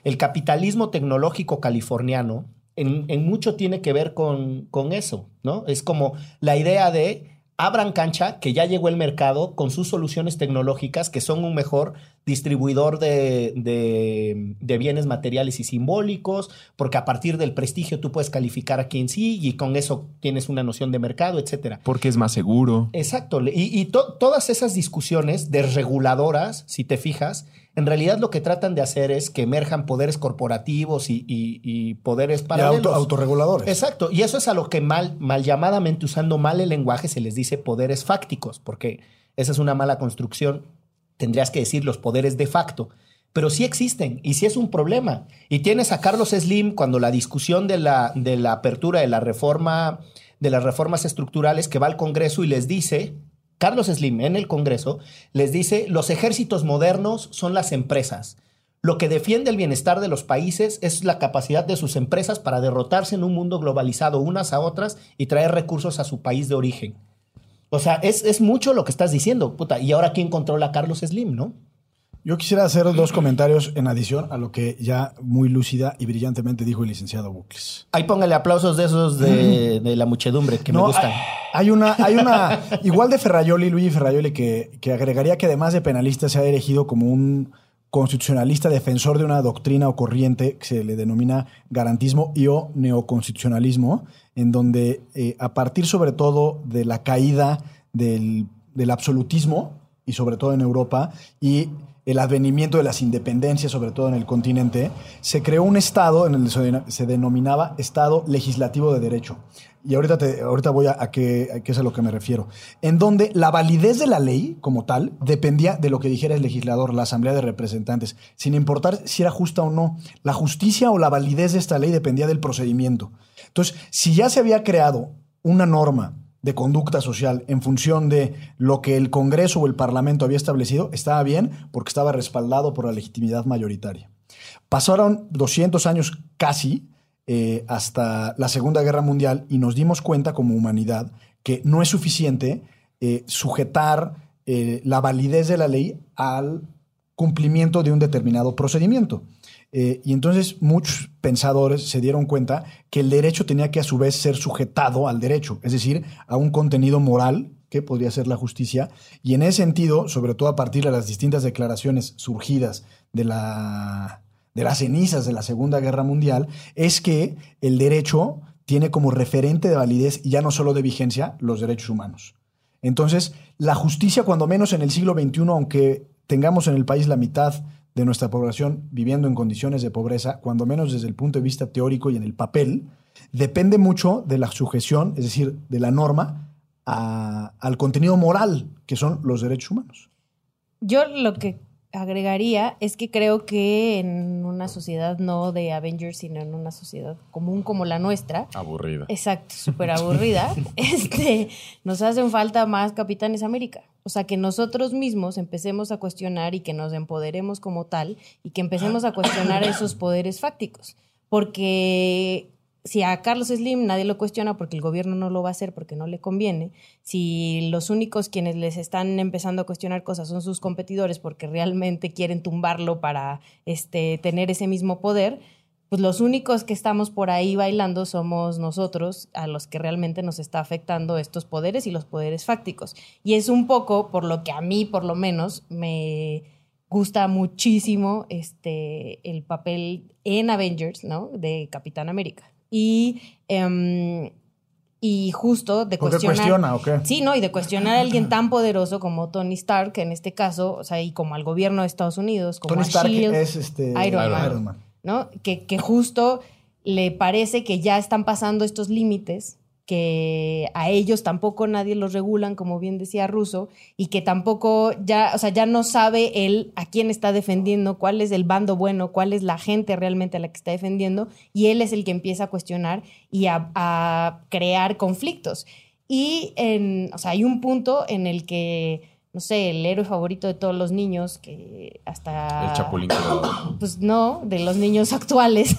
El capitalismo tecnológico californiano en, mucho tiene que ver con, con eso, ¿no? Es como la idea de abran cancha, que ya llegó el mercado con sus soluciones tecnológicas, que son un mejor distribuidor de, de- de bienes materiales y simbólicos, porque a partir del prestigio tú puedes calificar a quien sí y con eso tienes una noción de mercado, etcétera. Porque es más seguro. Exacto. Y, y to- todas esas discusiones desreguladoras, si te fijas, en realidad lo que tratan de hacer es que emerjan poderes corporativos y, y- y poderes Y paralelos. auto- autorreguladores. Exacto. Y eso es a lo que mal, mal llamadamente, usando mal el lenguaje, se les dice poderes fácticos, porque esa es una mala construcción. Tendrías que decir los poderes de facto. Pero sí existen y sí es un problema. Y tienes a Carlos Slim cuando la discusión de la, de la apertura de la reforma, de las reformas estructurales, que va al Congreso y les dice, Carlos Slim en el Congreso, les dice, los ejércitos modernos son las empresas. Lo que defiende el bienestar de los países es la capacidad de sus empresas para derrotarse en un mundo globalizado unas a otras y traer recursos a su país de origen. O sea, es, es mucho lo que estás diciendo, puta. Y ahora, ¿quién controla a Carlos Slim, no? Yo quisiera hacer dos comentarios en adición a lo que ya muy lúcida y brillantemente dijo el licenciado Bucles. Ahí póngale aplausos de esos de, de la muchedumbre que me gustan. Hay, hay una, hay una, igual de Ferraioli, Luigi Ferraioli, que, que agregaría que además de penalista se ha erigido como un constitucionalista defensor de una doctrina o corriente que se le denomina garantismo y o neoconstitucionalismo, en donde eh, a partir sobre todo de la caída del, del absolutismo, y sobre todo en Europa, y el advenimiento de las independencias, sobre todo en el continente, se creó un Estado en el que se- se denominaba Estado Legislativo de Derecho. Y ahorita, ahorita voy a, a qué, a qué es a lo que me refiero. En donde la validez de la ley como tal dependía de lo que dijera el legislador, la Asamblea de Representantes, sin importar si era justa o no. La justicia o la validez de esta ley dependía del procedimiento. Entonces, si ya se había creado una norma de conducta social en función de lo que el Congreso o el Parlamento había establecido, estaba bien porque estaba respaldado por la legitimidad mayoritaria. Pasaron 200 años casi eh, hasta la Segunda Guerra Mundial y nos dimos cuenta como humanidad que no es suficiente eh, sujetar eh, la validez de la ley al cumplimiento de un determinado procedimiento. Y entonces muchos pensadores se dieron cuenta que el derecho tenía que a su vez ser sujetado al derecho, es decir, a un contenido moral que podría ser la justicia. Y en ese sentido, sobre todo a partir de las distintas declaraciones surgidas de, la, de las cenizas de la Segunda Guerra Mundial, es que el derecho tiene como referente de validez y ya no solo de vigencia los derechos humanos. Entonces, la justicia, cuando menos en el siglo XXI, aunque tengamos en el país la mitad de nuestra población viviendo en condiciones de pobreza, cuando menos desde el punto de vista teórico y en el papel, depende mucho de la sujeción, es decir, de la norma, al contenido moral, que son los derechos humanos. Yo lo que agregaría es que creo que en una sociedad no de Avengers, sino en una sociedad común como la nuestra, Aburrida. exacto, súper aburrida, este, nos hacen falta más Capitanes América. O sea, que nosotros mismos empecemos a cuestionar y que nos empoderemos como tal y que empecemos a cuestionar esos poderes fácticos. Porque si a Carlos Slim nadie lo cuestiona porque el gobierno no lo va a hacer porque no le conviene, si los únicos quienes les están empezando a cuestionar cosas son sus competidores porque realmente quieren tumbarlo para este, tener ese mismo poder, pues los únicos que estamos por ahí bailando somos nosotros, a los que realmente nos está afectando estos poderes y los poderes fácticos. Y es un poco por lo que a mí, por lo menos, me gusta muchísimo este, el papel en Avengers, ¿no? De Capitán América. Y, em, y justo de ¿Por qué cuestionar... cuestiona o qué? Sí, ¿no? Y de cuestionar a alguien tan poderoso como Tony Stark, en este caso, o sea, y como al gobierno de Estados Unidos, como Tony a Stark Shield, es este, Iron Man. Iron Man. ¿no? Que, que justo le parece que ya están pasando estos límites, que a ellos tampoco nadie los regulan, como bien decía Russo, y que tampoco ya, o sea, ya no sabe él a quién está defendiendo, cuál es el bando bueno, cuál es la gente realmente a la que está defendiendo, y él es el que empieza a cuestionar y a, a crear conflictos. Y en, o sea, hay un punto en el que, no sé, el héroe favorito de todos los niños, que hasta... El Chapulín Colorado. Pues no, de los niños actuales,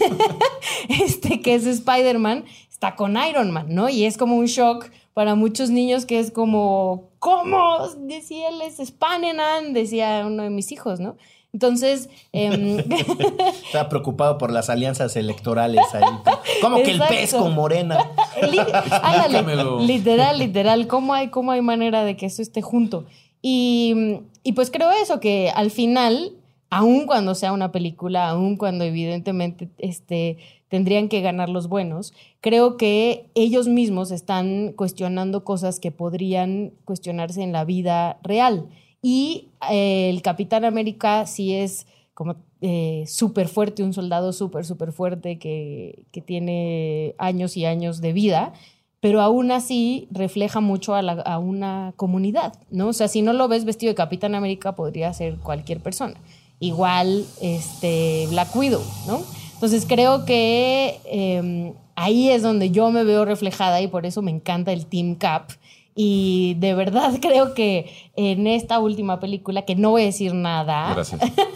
este que es Spider-Man, está con Iron Man, ¿no? Y es como un shock para muchos niños que es como, ¿cómo? Decía él, es Spanenan, decía uno de mis hijos, ¿no? Entonces, em, Estaba preocupado por las alianzas electorales ahí. ¿Cómo que el pez con Morena? Li- literal, literal, ¿cómo hay, ¿cómo hay manera de que eso esté junto? Y, y pues creo eso, que al final, aun cuando sea una película, aun cuando evidentemente este, tendrían que ganar los buenos, creo que ellos mismos están cuestionando cosas que podrían cuestionarse en la vida real. Y eh, el Capitán América sí es como eh, súper fuerte, un soldado súper, súper fuerte que, que tiene años y años de vida, pero aún así refleja mucho a, a una comunidad, ¿no? O sea, si no lo ves vestido de Capitán América, podría ser cualquier persona. Igual, este, Black Widow, ¿no? Entonces creo que eh, ahí es donde yo me veo reflejada y por eso me encanta el Team Cap. Y de verdad creo que en esta última película, que no voy a decir nada,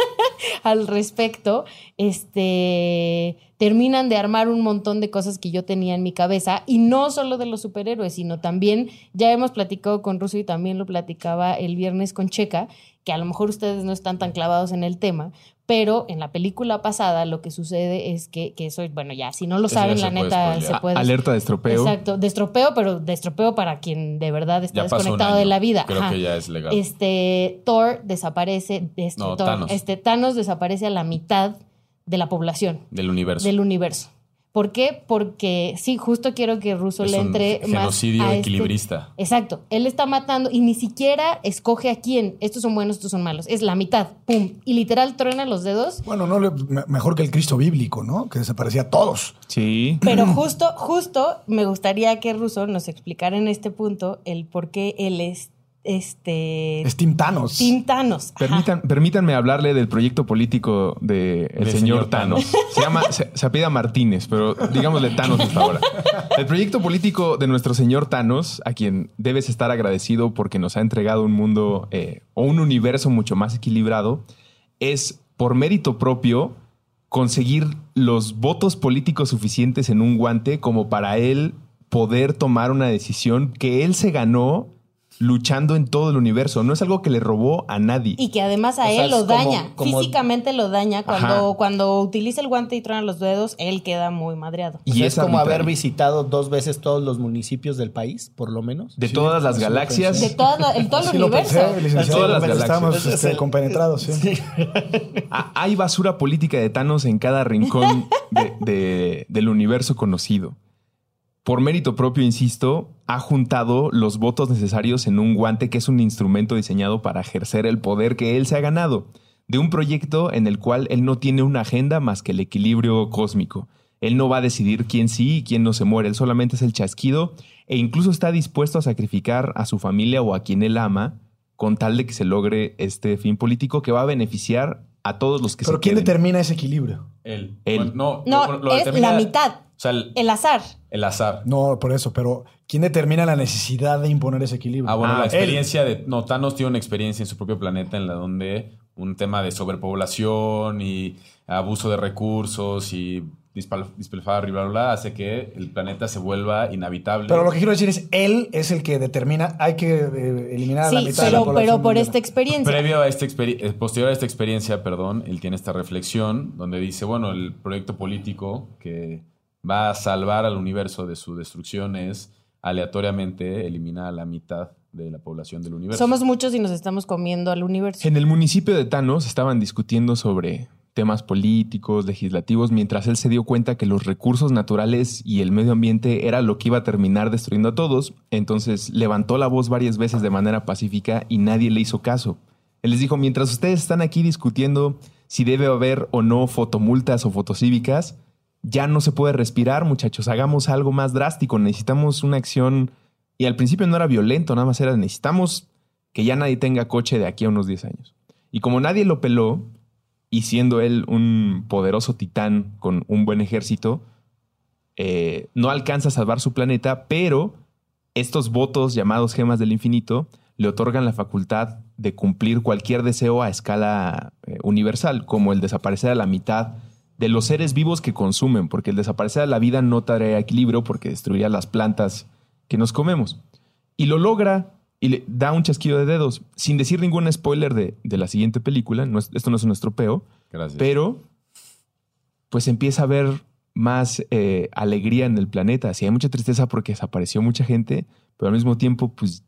al respecto, este, terminan de armar un montón de cosas que yo tenía en mi cabeza y no solo de los superhéroes, sino también, ya hemos platicado con Russo y también lo platicaba el viernes con Checa, que a lo mejor ustedes no están tan clavados en el tema, pero en la película pasada lo que sucede es que, que eso, bueno, ya, si no lo saben, la neta se puede... Alerta de estropeo. Exacto, destropeo, pero destropeo para quien de verdad está Ya desconectado año. de la vida. Creo Ajá. que ya es legal. Este, Thor desaparece, este, No, Thor- Thanos. este, Thanos desaparece a la mitad de la población Del universo. del universo. ¿Por qué? Porque sí, justo quiero que Russo es le un entre más genocidio a este- equilibrista. Exacto, él está matando y ni siquiera escoge a quién. Estos son buenos, estos son malos. Es la mitad, pum. Y literal truena los dedos. Bueno, no le- me- mejor que el Cristo bíblico, ¿no? Que desaparecía a todos. Sí. Pero justo, justo me gustaría que Russo nos explicara en este punto el por qué él es este Es Team Thanos. Team Thanos. Ajá. Permitan- permítanme hablarle del proyecto político del Del señor señor Thanos. Se llama, se, se apellida Martínez, pero digámosle Thanos hasta ahora. El proyecto político de nuestro señor Thanos, a quien debes estar agradecido porque nos ha entregado un mundo eh, o un universo mucho más equilibrado, es por mérito propio conseguir los votos políticos suficientes en un guante como para él poder tomar una decisión que él se ganó luchando en todo el universo. No es algo que le robó a nadie. Y que además a O sea, él lo como- daña. como- Físicamente lo daña. Cuando, Ajá. cuando utiliza el guante y truena los dedos, él queda muy madreado. O sea, es como haber visitado dos veces todos los municipios del país, por lo menos. de todas las galaxias. De todas la- el todo el Sí lo universo. pensé, licenciado. Todas las galaxias. Estamos este, compenetrados, sí. Hay basura política de Thanos en cada rincón de- de- del universo conocido. Por mérito propio, insisto, ha juntado los votos necesarios en un guante que es un instrumento diseñado para ejercer el poder que él se ha ganado, de un proyecto en el cual él no tiene una agenda más que el equilibrio cósmico. Él no va a decidir quién sí y quién no se muere, él solamente es el chasquido e incluso está dispuesto a sacrificar a su familia o a quien él ama con tal de que se logre este fin político que va a beneficiar a todos los que Pero se ¿quién queden. determina ese equilibrio? Él. Él. Bueno, no, No, lo- lo es determina- la mitad. O sea, el, El azar. el azar. No, por eso, pero ¿quién determina la necesidad de imponer ese equilibrio? Ah, bueno, Ah, la él. experiencia de. No, Thanos tiene una experiencia en su propio planeta en la donde un tema de sobrepoblación y abuso de recursos y Dispelfar y bla, bla, bla, hace que el planeta se vuelva inhabitable. Pero lo que quiero decir es, él es el que determina, hay que eh, eliminar a la Sí, mitad de la pero, población pero por mundial. esta experiencia. Previo a esta experi- eh, posterior a esta experiencia, perdón, él tiene esta reflexión donde dice, bueno, el proyecto político que va a salvar al universo de su destrucción es aleatoriamente eliminar a la mitad de la población del universo. Somos muchos y nos estamos comiendo al universo. En el municipio de Thanos estaban discutiendo sobre temas políticos, legislativos, mientras él se dio cuenta que los recursos naturales y el medio ambiente era lo que iba a terminar destruyendo a todos. Entonces levantó la voz varias veces de manera pacífica y nadie le hizo caso. Él les dijo, mientras ustedes están aquí discutiendo si debe haber o no fotomultas o fotocívicas, ya no se puede respirar, muchachos, hagamos algo más drástico, necesitamos una acción... Y al principio no era violento, nada más era necesitamos que ya nadie tenga coche de aquí a unos 10 años. Y como nadie lo peló, y siendo él un poderoso titán con un buen ejército, eh, no alcanza a salvar su planeta, pero estos votos llamados gemas del infinito le otorgan la facultad de cumplir cualquier deseo a escala eh, universal, como el desaparecer a la mitad de los seres vivos que consumen, porque el desaparecer a la vida no traería equilibrio porque destruiría las plantas que nos comemos. Y lo logra y le da un chasquido de dedos, sin decir ningún spoiler de, de la siguiente película. No es- esto no es un estropeo, Gracias. pero pues empieza a haber más eh, alegría en el planeta. Sí, hay mucha tristeza porque desapareció mucha gente, pero al mismo tiempo, pues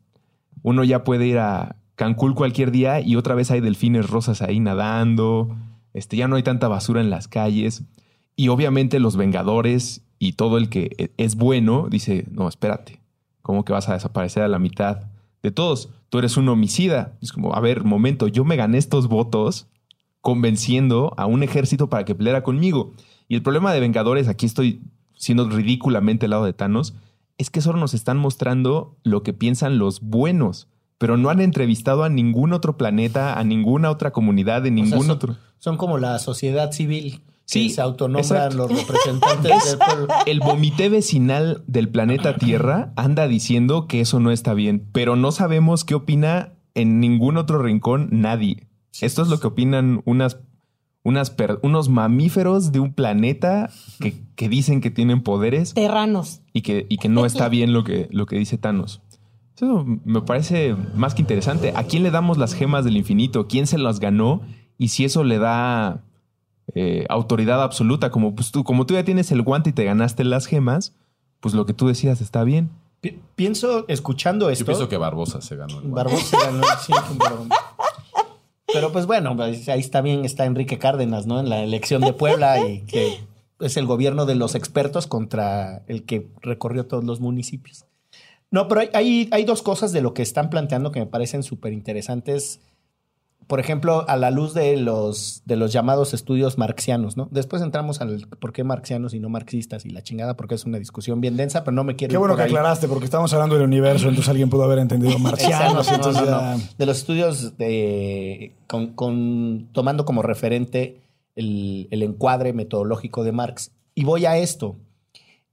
uno ya puede ir a Cancún cualquier día y otra vez hay delfines rosas ahí nadando. Este, ya no hay tanta basura en las calles. Y obviamente los Vengadores y todo el que e- es bueno dice, no, espérate, ¿cómo que vas a desaparecer a la mitad de todos? Tú eres un homicida. Es como, a ver, momento, yo me gané estos votos convenciendo a un ejército para que peleara conmigo. Y el problema de Vengadores, aquí estoy siendo ridículamente al lado de Thanos, es que solo nos están mostrando lo que piensan los buenos, pero no han entrevistado a ningún otro planeta, a ninguna otra comunidad, de O sea, ningún otro. Son como la sociedad civil. Sí, que se autonombran los representantes del pueblo. El vomité vecinal del planeta Tierra anda diciendo que eso no está bien, pero no sabemos qué opina en ningún otro rincón nadie. Esto es lo que opinan unas, unas per- unos mamíferos de un planeta que, que dicen que tienen poderes Terranos. y que, y que no está bien lo que, lo que dice Thanos. Eso me parece más que interesante. ¿A quién le damos las gemas del infinito? ¿Quién se las ganó? Y si eso le da eh, autoridad absoluta, como, pues tú, como tú ya tienes el guante y te ganaste las gemas, pues lo que tú decidas está bien. Pi- Pienso, escuchando esto. Yo pienso que Barbosa se ganó. el guante. Barbosa ganó, sí, pero, pero pues bueno, pues ahí está bien, está Enrique Cárdenas, ¿no? En la elección de Puebla y que es el gobierno de los expertos contra el que recorrió todos los municipios. No, pero hay, hay, hay dos cosas de lo que están planteando que me parecen súper interesantes. Por ejemplo, a la luz de los, de los llamados estudios marxianos, ¿no? Después entramos al por qué marxianos y no marxistas y la chingada, porque es una discusión bien densa, pero no me quiero Qué ir bueno por que ahí. aclaraste, porque estamos hablando del universo, entonces alguien pudo haber entendido marcianos. Exacto, no. De los estudios de, con, con- tomando como referente el, el encuadre metodológico de Marx. Y voy a esto.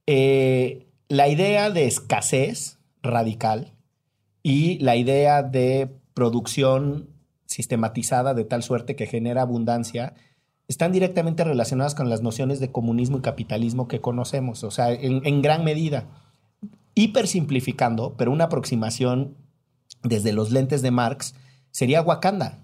Eh, la idea de escasez radical y la idea de producción sistematizada de tal suerte que genera abundancia están directamente relacionadas con las nociones de comunismo y capitalismo que conocemos, o sea, en, gran medida. Hipersimplificando, pero una aproximación desde los lentes de Marx sería Wakanda.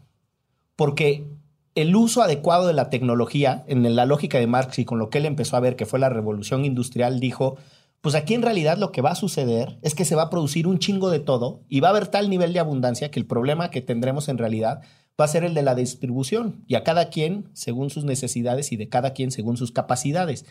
Porque el uso adecuado de la tecnología, en la lógica de Marx y con lo que él empezó a ver, que fue la revolución industrial, dijo, pues aquí en realidad lo que va a suceder es que se va a producir un chingo de todo y va a haber tal nivel de abundancia que el problema que tendremos en realidad va a ser el de la distribución y a cada quien según sus necesidades y de cada quien según sus capacidades.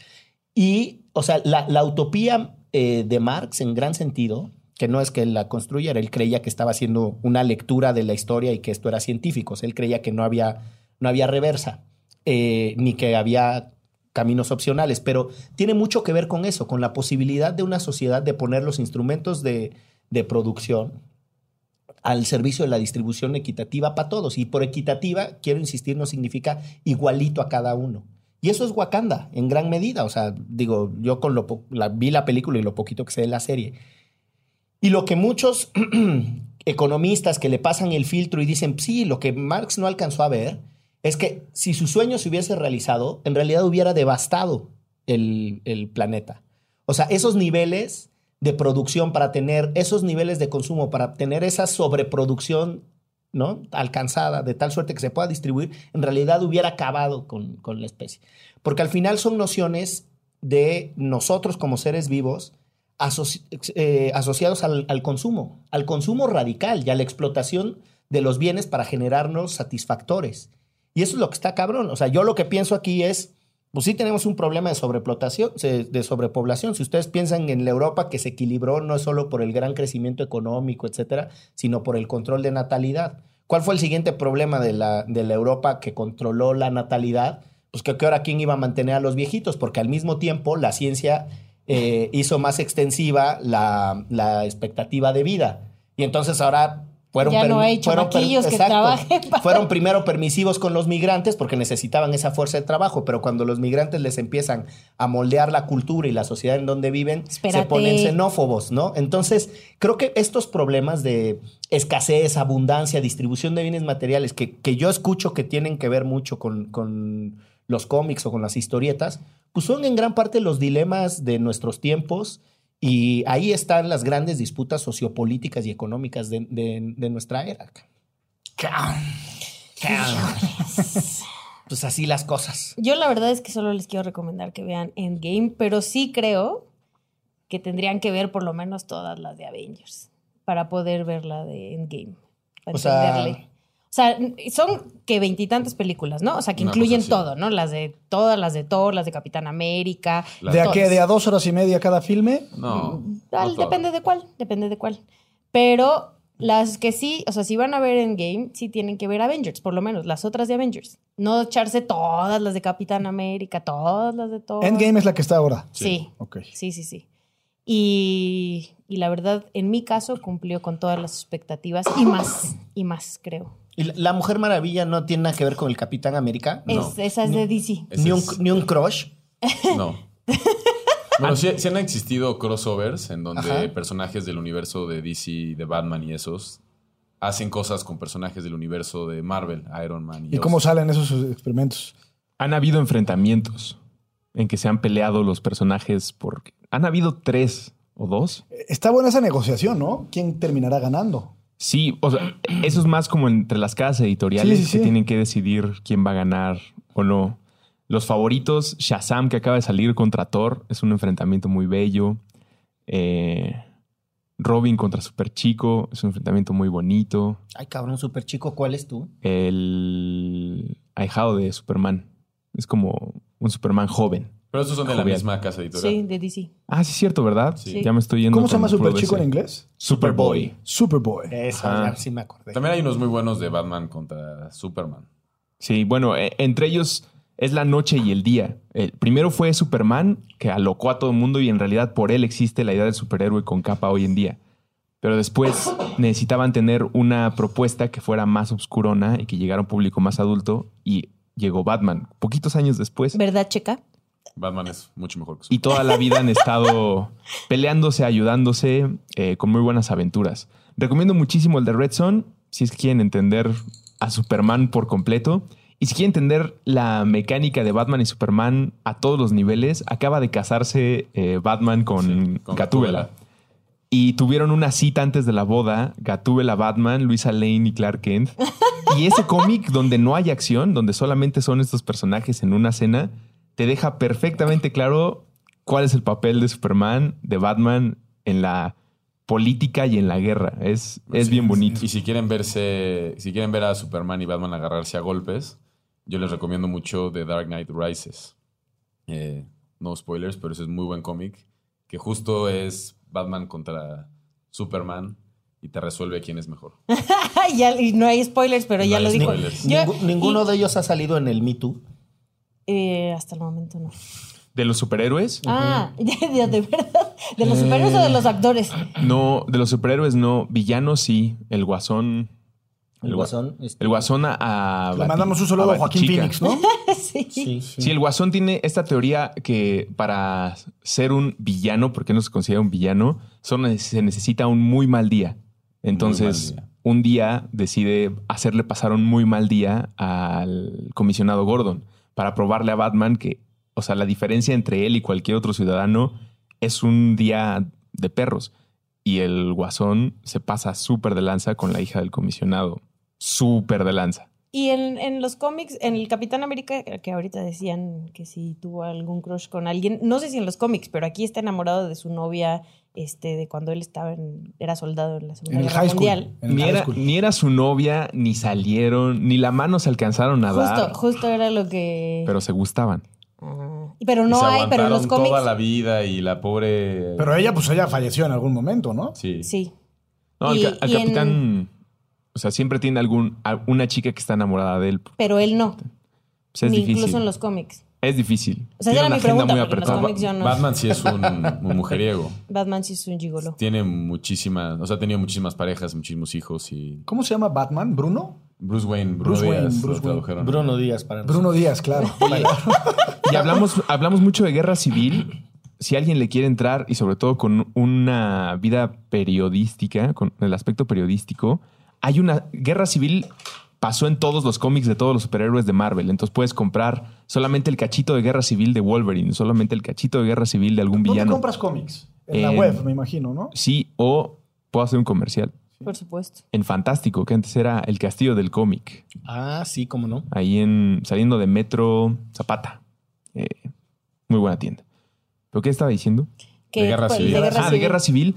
Y, o sea, la, la utopía eh, de Marx en gran sentido, que no es que él la construyera, él creía que estaba haciendo una lectura de la historia y que esto era científico, él creía que no había, no había reversa, eh, ni que había caminos opcionales, pero tiene mucho que ver con eso, con la posibilidad de una sociedad de poner los instrumentos de, de producción al servicio de la distribución equitativa para todos. Y por equitativa, quiero insistir, no significa igualito a cada uno. Y eso es Wakanda, en gran medida. O sea, digo, yo con lo la, vi la película y lo poquito que sé de la serie. Y lo que muchos economistas que le pasan el filtro y dicen, sí, lo que Marx no alcanzó a ver es que si su sueño se hubiese realizado, en realidad hubiera devastado el, el planeta. O sea, esos niveles de producción para tener esos niveles de consumo, para tener esa sobreproducción ¿no? alcanzada de tal suerte que se pueda distribuir, en realidad hubiera acabado con, con la especie. Porque al final son nociones de nosotros como seres vivos eh, asociados al, al consumo, al consumo radical y a la explotación de los bienes para generarnos satisfactores. Y eso es lo que está cabrón. O sea, yo lo que pienso aquí es, pues sí tenemos un problema de sobreplotación, se- de sobrepoblación. Si ustedes piensan en la Europa que se equilibró no solo por el gran crecimiento económico, etcétera, sino por el control de natalidad. ¿Cuál fue el siguiente problema de la, de la Europa que controló la natalidad? Pues que que ahora quién iba a mantener a los viejitos, porque al mismo tiempo la ciencia eh, hizo más extensiva la, la expectativa de vida. Y entonces ahora fueron... Ya no hay fueron que trabajen para- Fueron primero permisivos con los migrantes porque necesitaban esa fuerza de trabajo, pero cuando los migrantes les empiezan a moldear la cultura y la sociedad en donde viven, se ponen xenófobos, ¿no? Entonces, creo que estos problemas de escasez, abundancia, distribución de bienes materiales, que, que yo escucho que tienen que ver mucho con, con los cómics o con las historietas, pues son en gran parte los dilemas de nuestros tiempos y ahí están las grandes disputas sociopolíticas y económicas de, de- de nuestra era. Pues así las cosas. Yo la verdad es que solo les quiero recomendar que vean Endgame, pero sí creo que tendrían que ver por lo menos todas las de Avengers para poder ver la de Endgame. Para O sea- entenderle. O sea, son que veintitantas películas, ¿no? O sea, que Una incluyen todo, ¿no? Las de todas, las de Thor, las de Capitán América. ¿De a qué? ¿De a dos horas y media cada filme? No. Tal, no todas. depende de cuál, depende de cuál. Pero las que sí, o sea, si van a ver Endgame, sí tienen que ver Avengers, por lo menos, las otras de Avengers. No echarse todas las de Capitán América, todas las de Thor. Endgame es la que está ahora. Sí. Ok. Sí, sí, sí. Y, y la verdad, en mi caso, cumplió con todas las expectativas y más, y más, creo. ¿Y la- Mujer Maravilla no tiene nada que ver con el Capitán América? No. Es- esa es de DC. Ni un, es- ni un crush. No. Bueno, sí, sí han existido crossovers en donde Ajá. personajes del universo de DC, de Batman y esos hacen cosas con personajes del universo de Marvel, Iron Man y, ¿Y cómo salen esos experimentos? Han habido enfrentamientos en que se han peleado los personajes por... Han habido tres o dos. Está buena esa negociación, ¿no? ¿Quién terminará ganando? Sí, o sea, eso es más como entre las casas editoriales Sí, sí, que sí. tienen que decidir quién va a ganar o no. Los favoritos, Shazam, que acaba de salir contra Thor, es un enfrentamiento muy bello. Eh, Robin contra Super Chico, es un enfrentamiento muy bonito. Ay, cabrón, súper chico, ¿cuál es tú? El ahijado de Superman, es como un Superman joven. Pero estos son de la misma casa editorial. Sí, de DC. Ah, sí, es cierto, ¿verdad? Sí. Ya me estoy yendo. ¿Cómo se con llama puro Super Chico en inglés? Superboy. Superboy. Eso, Ajá. ya sí me acordé. También hay unos muy buenos de Batman contra Superman. Sí, bueno, eh, entre ellos es la noche y el día. El primero fue Superman, que alocó a todo el mundo y en realidad por él existe la idea del superhéroe con capa hoy en día. Pero después necesitaban tener una propuesta que fuera más obscurona y que llegara a un público más adulto y llegó Batman, poquitos años después. ¿Verdad, Checa? Batman es mucho mejor que Y Superman. toda la vida han estado peleándose, ayudándose, eh, con muy buenas aventuras. Recomiendo muchísimo el de Red Son, si es que quieren entender a Superman por completo. Y si quieren entender la mecánica de Batman y Superman a todos los niveles, acaba de casarse eh, Batman con, Sí, con Gatúbela. Gatúbela. Y tuvieron una cita antes de la boda, Gatúbela Batman, Luisa Lane y Clark Kent. Y ese cómic donde no hay acción, donde solamente son estos personajes en una cena, te deja perfectamente claro cuál es el papel de Superman, de Batman en la política y en la guerra. Es, es bien bonito. Y si quieren verse, si quieren ver a Superman y Batman agarrarse a golpes, yo les recomiendo mucho The Dark Knight Rises. Eh, no spoilers, pero ese es muy buen cómic. Que justo es Batman contra Superman y te resuelve quién es mejor. ya, y no hay spoilers, pero No ya lo dijo. spoilers. Yo- Ningú- ninguno y- de ellos ha salido en el Me Too. Eh, hasta el momento no. De los superhéroes, Ah, de, de verdad. ¿De los superhéroes o de los actores? no, de los superhéroes no, villanos sí, el guasón. El gua- Guasón. este, El guasón a, a Le mandamos un saludo a Joaquín. Phoenix, ¿no? sí. Sí, sí. Sí, el Guasón tiene esta teoría que para ser un villano, porque no se considera un villano, solo se necesita un muy mal día. Entonces, Muy mal día. un día decide hacerle pasar un muy mal día al comisionado Gordon para probarle a Batman que o sea, la diferencia entre él y cualquier otro ciudadano es un día de perros. Y el guasón se pasa súper de lanza con la hija del comisionado. Súper de lanza. Y en, en los cómics, en el Capitán América, que ahorita decían que si tuvo algún crush con alguien, no sé si en los cómics, pero aquí está enamorado de su novia este, de cuando él estaba en- era soldado en la Segunda En el Guerra high school. Mundial. En el Ni high era, school. ni era su novia, ni salieron, ni la mano se alcanzaron a dar, Justo, justo era lo que... pero se gustaban. Ah, pero Y no se hay, pero en los aguantaron cómics... toda la vida y la pobre... Pero ella, pues ella falleció en algún momento, ¿no? Sí. Sí. No, al Y- ca- al y en- capitán, o sea, siempre tiene algún, una chica que está enamorada de él. Pero él no. Pues es ni difícil. incluso en los cómics. Es difícil. O sea, Tiene era una mi pregunta, muy los cómics yo no... Batman sí es un, un mujeriego. Batman sí es un gigolo. Tiene muchísimas, o sea, ha tenido muchísimas parejas, muchísimos hijos y ¿Cómo se llama Batman? ¿Bruno? Bruce Wayne, Bruno Bruce Wayne, Díaz, Bruce lo Wayne. tradujeron. Bruno Díaz para Bruno Díaz, claro. Y hablamos, hablamos mucho de guerra civil. Si alguien le quiere entrar, y sobre todo con una vida periodística, con el aspecto periodístico, hay una guerra civil. Pasó en todos los cómics de todos los superhéroes de Marvel. Entonces puedes comprar solamente el cachito de guerra civil de Wolverine, solamente el cachito de guerra civil de algún ¿Dónde villano. compras cómics? En la web, me imagino, ¿no? Sí, o puedo hacer un comercial. Por supuesto. En Fantástico, que antes era el castillo del cómic. Ah, sí, cómo no. ahí en saliendo de Metro Zapata. Eh, muy buena tienda. ¿Pero qué estaba diciendo? Que, De guerra pues, civil. De guerra ah, de guerra civil.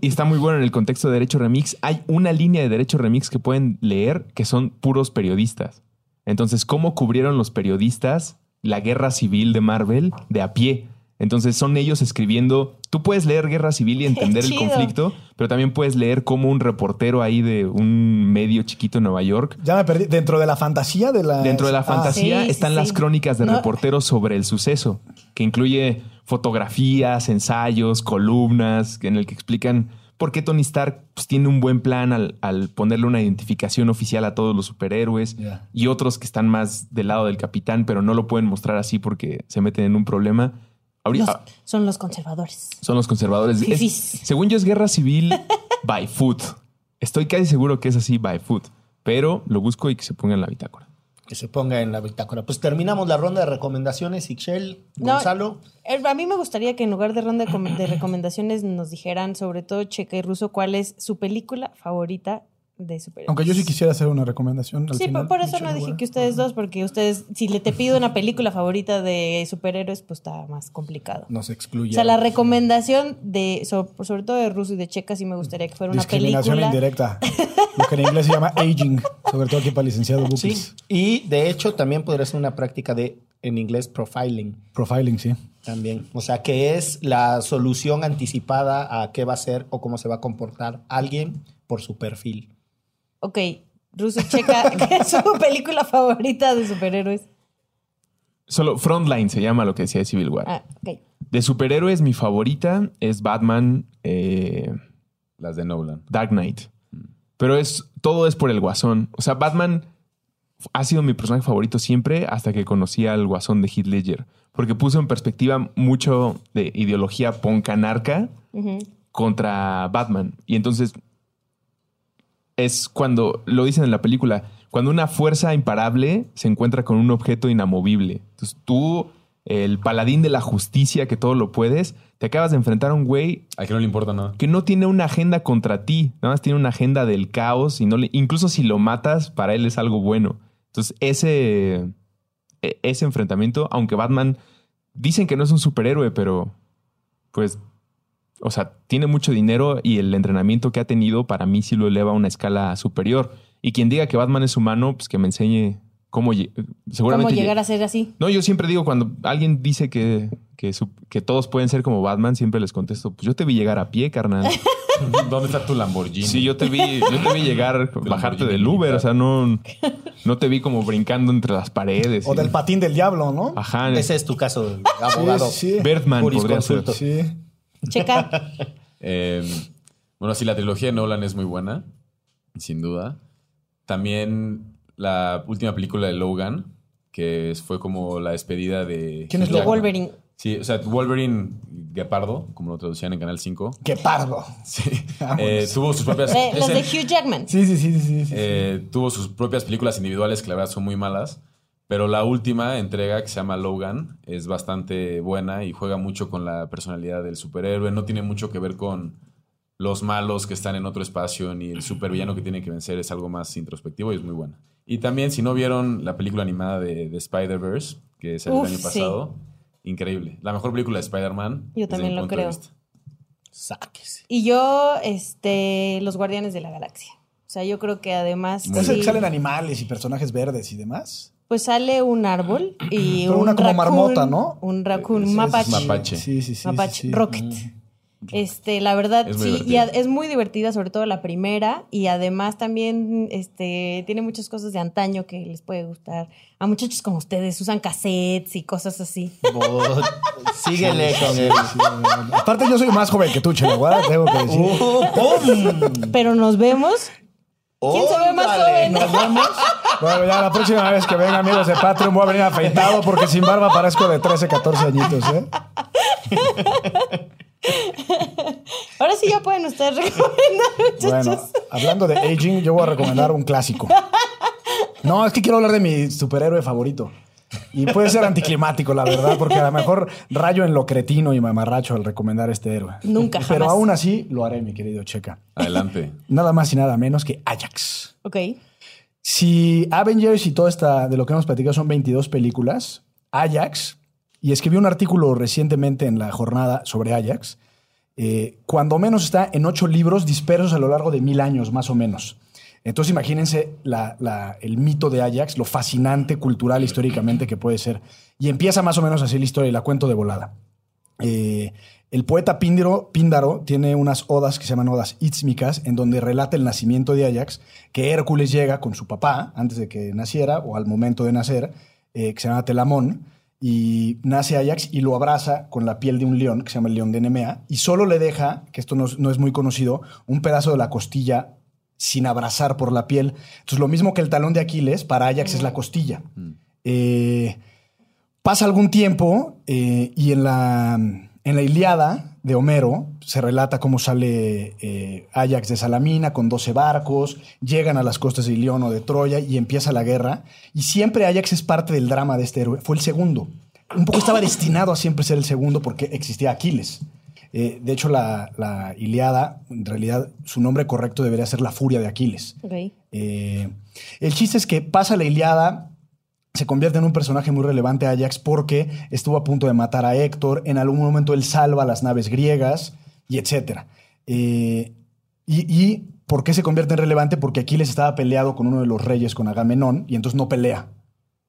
Y está muy bueno en el contexto de Derecho Remix. Hay una línea de Derecho Remix que pueden leer que son puros periodistas. Entonces, ¿cómo cubrieron los periodistas la guerra civil de Marvel de a pie? Entonces, son ellos escribiendo. Tú puedes leer guerra civil y entender el conflicto, pero también puedes leer como un reportero ahí de un medio chiquito en Nueva York Ya me perdí. Dentro de la fantasía de la. Dentro de la Ah, fantasía sí, sí, están sí. las crónicas de No. reporteros sobre el suceso, que incluye fotografías, ensayos, columnas, en el que explican por qué Tony Stark pues, tiene un buen plan al, al ponerle una identificación oficial a todos los superhéroes y otros que están más del lado del capitán, pero no lo pueden mostrar así porque se meten en un problema. Ahorita, Los- son los conservadores. son los conservadores. Es- según yo es guerra civil by foot. Estoy casi seguro que es así by foot, pero lo busco y que se ponga en la bitácora. Que se ponga en la bitácora. Pues terminamos la ronda de recomendaciones. Ixchel, No, Gonzalo. A mí me gustaría que en lugar de ronda de recomendaciones nos dijeran, sobre todo Checa y Ruso, cuál es su película favorita de superhéroes. Aunque yo sí quisiera hacer una recomendación. al Sí, final. por, por eso no dije que ustedes dos, porque ustedes, si le te pido una película favorita de superhéroes, pues está más complicado. Nos excluye. O sea, la recomendación de, so- sobre, todo de Ruso y de Checa, sí me gustaría que fuera una Discriminación película. indirecta. Lo que en inglés se llama aging. Sobre todo aquí para el licenciado Sí. Bupis. Y de hecho también podría ser una práctica de, en inglés, profiling. Profiling, sí. También. O sea, que es la solución anticipada a qué va a ser o cómo se va a comportar alguien por su perfil. Ok, Ruso y Checa, ¿qué es su película favorita de superhéroes? Solo Frontline se llama lo que decía de Civil War. Ah, ok. De superhéroes, mi favorita es Batman eh, Las de Nolan. Dark Knight. Pero es, todo es por el guasón. O sea, Batman ha sido mi personaje favorito siempre hasta que conocí al guasón de Heath Ledger. Porque puso en perspectiva mucho de ideología poncanarca Ujú. contra Batman. Y entonces es cuando, lo dicen en la película, cuando una fuerza imparable se encuentra con un objeto inamovible. Entonces tú, el paladín de la justicia que todo lo puedes, te acabas de enfrentar a un güey ¿A que no le importa nada? que no tiene una agenda contra ti, nada más tiene una agenda del caos y no le, incluso si lo matas, para él es algo bueno. Entonces, ese, e- ese enfrentamiento, aunque Batman dicen que no es un superhéroe, pero pues, o sea, tiene mucho dinero y el entrenamiento que ha tenido para mí sí lo eleva a una escala superior. Y quien diga que Batman es humano, pues que me enseñe cómo, seguramente ¿Cómo lle- llegar a ser así? no, yo siempre digo, cuando alguien dice que, que, su- que todos pueden ser como Batman, siempre les contesto, pues yo te vi llegar a pie, carnal. ¿Dónde está tu Lamborghini? Sí, yo te vi, yo te vi llegar, bajarte del Uber, o sea, no, no te vi como brincando entre las paredes. O y- del patín del diablo, ¿no? Ajá, Ese es tu caso, abogado. Sí, sí, Birdman podría ser. Sí. Checa. Eh, bueno, sí, la trilogía de Nolan es muy buena, sin duda. También la última película de Logan, que fue como la despedida de... ¿Quién es Jackman. Wolverine. Sí, o sea, Wolverine Guepardo, como lo traducían en Canal 5. ¡Qué pardo! Sí. Eh, tuvo sus propias... Eh, las de el- Hugh Jackman. Sí, sí, sí, sí. sí, sí. eh, tuvo sus propias películas individuales que la verdad son muy malas. Pero la última entrega, que se llama Logan, es bastante buena y juega mucho con la personalidad del superhéroe. No tiene mucho que ver con los malos que están en otro espacio ni el supervillano que tiene que vencer. Es algo más introspectivo y es muy buena. Y también, si no vieron la película animada de, de Spider-Verse, que es el año sí. pasado, increíble. La mejor película de Spider-Man. Yo también lo creo. Sáquese. Y yo, este, los Guardianes de la Galaxia. O sea, yo creo que además. ¿Es el sí, que salen animales y personajes verdes y demás? Pues sale un árbol y Pero un una como raccoon, marmota, ¿no? Un raccoon, un mapache. mapache. Sí, sí, sí. Mapache, sí, sí. Rocket. Este, la verdad, Es sí, y es muy divertida, sobre todo la primera, y además también este, tiene muchas cosas de antaño que les puede gustar. A muchachos como ustedes usan cassettes y cosas así. Síguele con él. Aparte, yo soy más joven que tú, Chelo, ¿verdad? Tengo que decir. ¡Oh. Pero nos vemos. ¿Quién se ve más joven? Nos vemos. Bueno, ya la próxima vez que vengan amigos de Patreon voy a venir afeitado porque sin barba parezco de 13, 14 añitos, ¿eh? Ahora sí ya pueden ustedes recomendar, muchachos. Bueno, hablando de aging, yo voy a recomendar un clásico. No, es que quiero hablar de mi superhéroe favorito. Y puede ser anticlimático, la verdad, porque a lo mejor rayo en lo cretino y mamarracho al recomendar este héroe. Nunca, Pero jamás. aún así lo haré, mi querido Checa. Adelante. Nada más y nada menos que Ajax. Ok. Si Avengers y todo esta de lo que hemos platicado son 22 películas, Ajax, y escribí un artículo recientemente en la jornada sobre Ajax, eh, cuando menos está en ocho libros dispersos a lo largo de mil años, más o menos. Entonces imagínense el mito de Ajax, lo fascinante cultural históricamente que puede ser. Y empieza más o menos así la historia y la cuento de volada. Eh, el poeta Píndaro, tiene unas odas que se llaman odas ítsmicas, en donde relata el nacimiento de Ajax, que Hércules llega con su papá antes de que naciera o al momento de nacer, eh, que se llama Telamón, y nace Ajax y lo abraza con la piel de un león, que se llama el león de Nemea, y solo le deja, que esto no, no es muy conocido, un pedazo de la costilla sin abrazar por la piel. Entonces, lo mismo que el talón de Aquiles, para Ajax es la costilla. Eh, Pasa algún tiempo eh, y en la, en la Iliada de Homero se relata cómo sale eh, Ajax de Salamina con 12 barcos, llegan a las costas de Ilión o de Troya y empieza la guerra. Y siempre Ajax es parte del drama de este héroe. Fue el segundo. Un poco estaba destinado a siempre ser el segundo porque existía Aquiles. Eh, de hecho, la, la Iliada, en realidad, su nombre correcto debería ser la furia de Aquiles. Eh, el chiste es que pasa la Iliada, se convierte en un personaje muy relevante Ajax porque estuvo a punto de matar a Héctor, en algún momento él salva las naves griegas y etcétera. Eh, y, y ¿por qué se convierte en relevante? Porque Aquiles estaba peleado con uno de los reyes, con Agamenón, y entonces no pelea.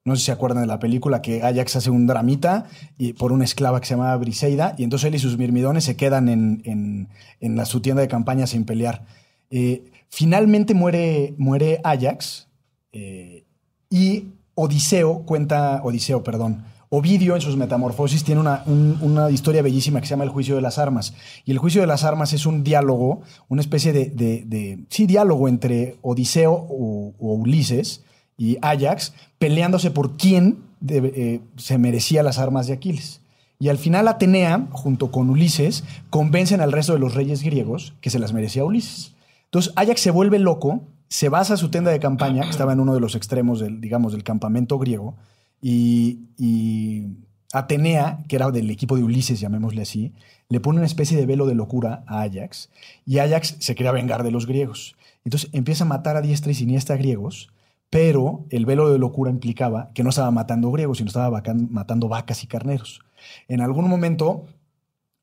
No sé si se acuerdan de la película que Ajax hace un dramita y por una esclava que se llamaba Briseida, y entonces él y sus mirmidones se quedan en, en- en la, su tienda de campaña sin pelear. Eh, finalmente muere, muere Ajax eh, y Odiseo cuenta, Odiseo, perdón, Ovidio en sus Metamorfosis tiene una, un- una historia bellísima que se llama El Juicio de las Armas. Y el Juicio de las Armas es un diálogo, una especie de, sí, diálogo entre Odiseo o Ulises y Ajax peleándose por quién eh, se merecía las armas de Aquiles. Y al final Atenea, junto con Ulises, convencen al resto de los reyes griegos que se las merecía Ulises. Entonces Ajax se vuelve loco, se basa su tenda de campaña, que estaba en uno de los extremos del, digamos, del campamento griego, y, Atenea, que era del equipo de Ulises, llamémosle así, le pone una especie de velo de locura a Ajax, y Ajax se quería vengar de los griegos. Entonces empieza a matar a diestra y siniestra griegos, pero el velo de locura implicaba que no estaba matando griegos, sino estaba matando vacas y carneros. En algún momento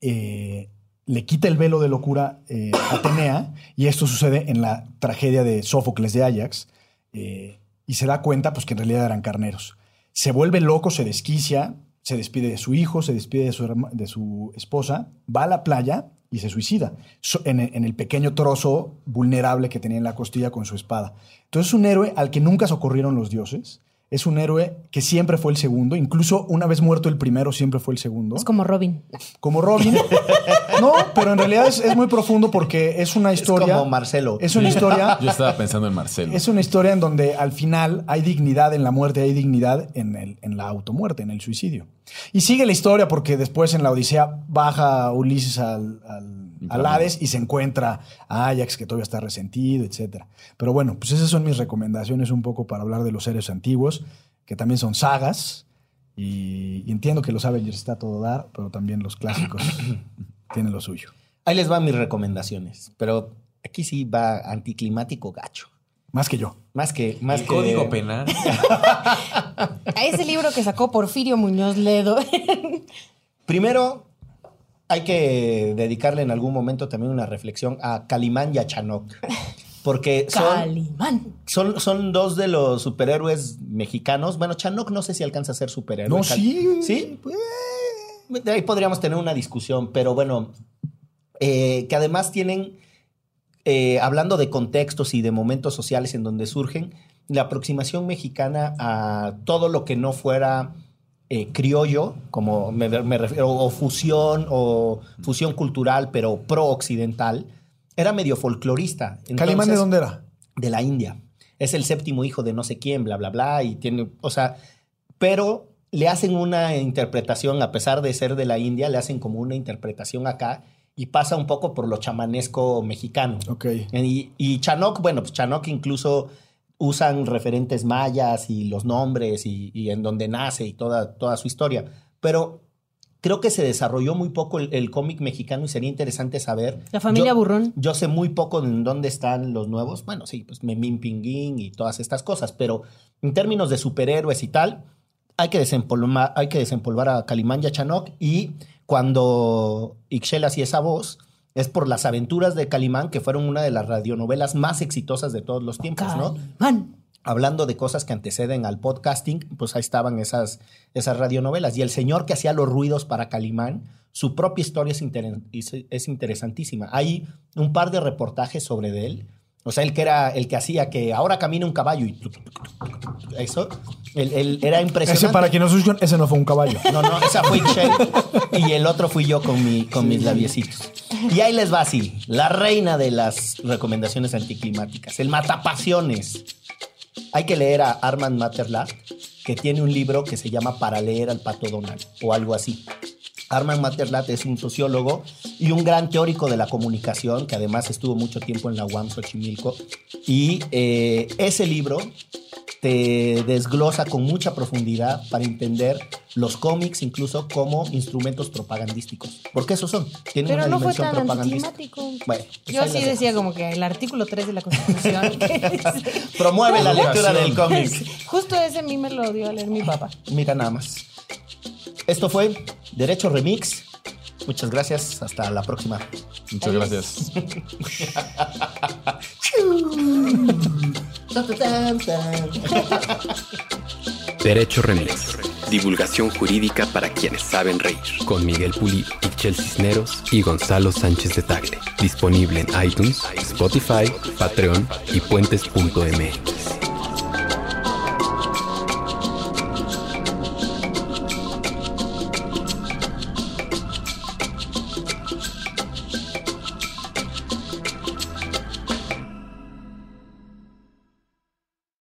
eh, le quita el velo de locura eh, a Atenea, y esto sucede en la tragedia de Sófocles de Ajax, eh, y se da cuenta pues, que en realidad eran carneros. Se vuelve loco, se desquicia, se despide de su hijo, se despide de su, de su esposa, va a la playa y se suicida en, en el pequeño trozo vulnerable que tenía en la costilla con su espada. Entonces es un héroe al que nunca socorrieron los dioses. Es un héroe que siempre fue el segundo, incluso una vez muerto el primero, siempre fue el segundo. Es como Robin. Como Robin. No, pero en realidad es, es muy profundo porque es una Es historia. como Marcelo. Es una historia. Yo estaba pensando en Marcelo. Es una historia en donde al final hay dignidad en la muerte, hay dignidad en, el- en la automuerte, en el suicidio. Y sigue la historia porque después en la Odisea baja Ulises al, al, al Hades y se encuentra a Ajax que todavía está resentido, etc. Pero bueno, pues esas son mis recomendaciones un poco para hablar de los seres antiguos. que también son sagas. Y, y entiendo que los Avengers está a todo dar, pero también los clásicos tienen lo suyo. Ahí les van mis recomendaciones, pero aquí sí va anticlimático gacho. Más que yo. Más que. Más El que- código penal. A ese libro que sacó Porfirio Muñoz Ledo. Primero, hay que dedicarle en algún momento también una reflexión a Calimán y a Chanok. Porque son, Calimán. son, son dos de los superhéroes mexicanos. Bueno, Chanok no sé si alcanza a ser superhéroe. No, Cal- sí. Sí. pues, de ahí podríamos tener una discusión, pero bueno, eh, que además tienen, eh, hablando de contextos y de momentos sociales en donde surgen, la aproximación mexicana a todo lo que no fuera eh, criollo, como me, me refiero, o fusión, o fusión cultural, pero pro-occidental, era medio folclorista. ¿Calimán de Entonces- dónde era? de la India. Es el séptimo hijo de no sé quién, bla, bla, bla, y tiene, o sea, pero le hacen una interpretación, a pesar de ser de la India, le hacen como una interpretación acá y pasa un poco por lo chamanesco mexicano. Ok. Y, y Chanok, bueno, pues Chanok incluso usan referentes mayas y los nombres y, y en donde nace y toda, toda su historia. Pero creo que se desarrolló muy poco el, el cómic mexicano y sería interesante saber. La familia Yo- Burrón. Yo sé muy poco en dónde están los nuevos. Bueno, sí, pues Memín Pinguín y todas estas cosas, pero en términos de superhéroes y tal, hay que desempolvar, hay que desempolvar a Calimán y a Chanok y cuando Ixchel hacía esa voz es por las aventuras de Calimán, que fueron una de las radionovelas más exitosas de todos los tiempos, ¿no? Calimán. hablando de cosas que anteceden al podcasting, pues ahí estaban esas, esas radionovelas. Y el señor que hacía los ruidos para Calimán, su propia historia es, inter- es- es interesantísima. Hay un par de reportajes sobre de él. O sea, el que era el que hacía que ahora camina un caballo y eso, él, él era impresionante. Ese, para quien no ese no fue un caballo. No, no, esa fue Ixchel y el otro fui yo con, mi, con mis labiecitos. Y ahí les va así, la reina de las recomendaciones anticlimáticas, el matapasiones. Hay que leer a Armand Matterlat, que tiene un libro que se llama Para leer al pato Donald o algo así. Armand Matterlat es un sociólogo y un gran teórico de la comunicación, que además estuvo mucho tiempo en la UAM Xochimilco. Y eh, ese libro te desglosa con mucha profundidad para entender los cómics incluso como instrumentos propagandísticos. Porque esos son, tienen Pero una no fue dimensión tan propagandística. anticlimático. Bueno, pues Yo sí decía como que el artículo 3 de la Constitución. Promueve la lectura del cómic. Justo ese a mí me lo dio a leer mi papá. Mira nada más. Esto fue Derecho Remix. Muchas gracias. Hasta la próxima. Muchas gracias. Derecho Remix. Divulgación jurídica para quienes saben reír. Con Miguel Pulido, Ixchel Cisneros y Gonzalo Sánchez de Tagle. Disponible en iTunes, Spotify, Patreon y puentes.mx.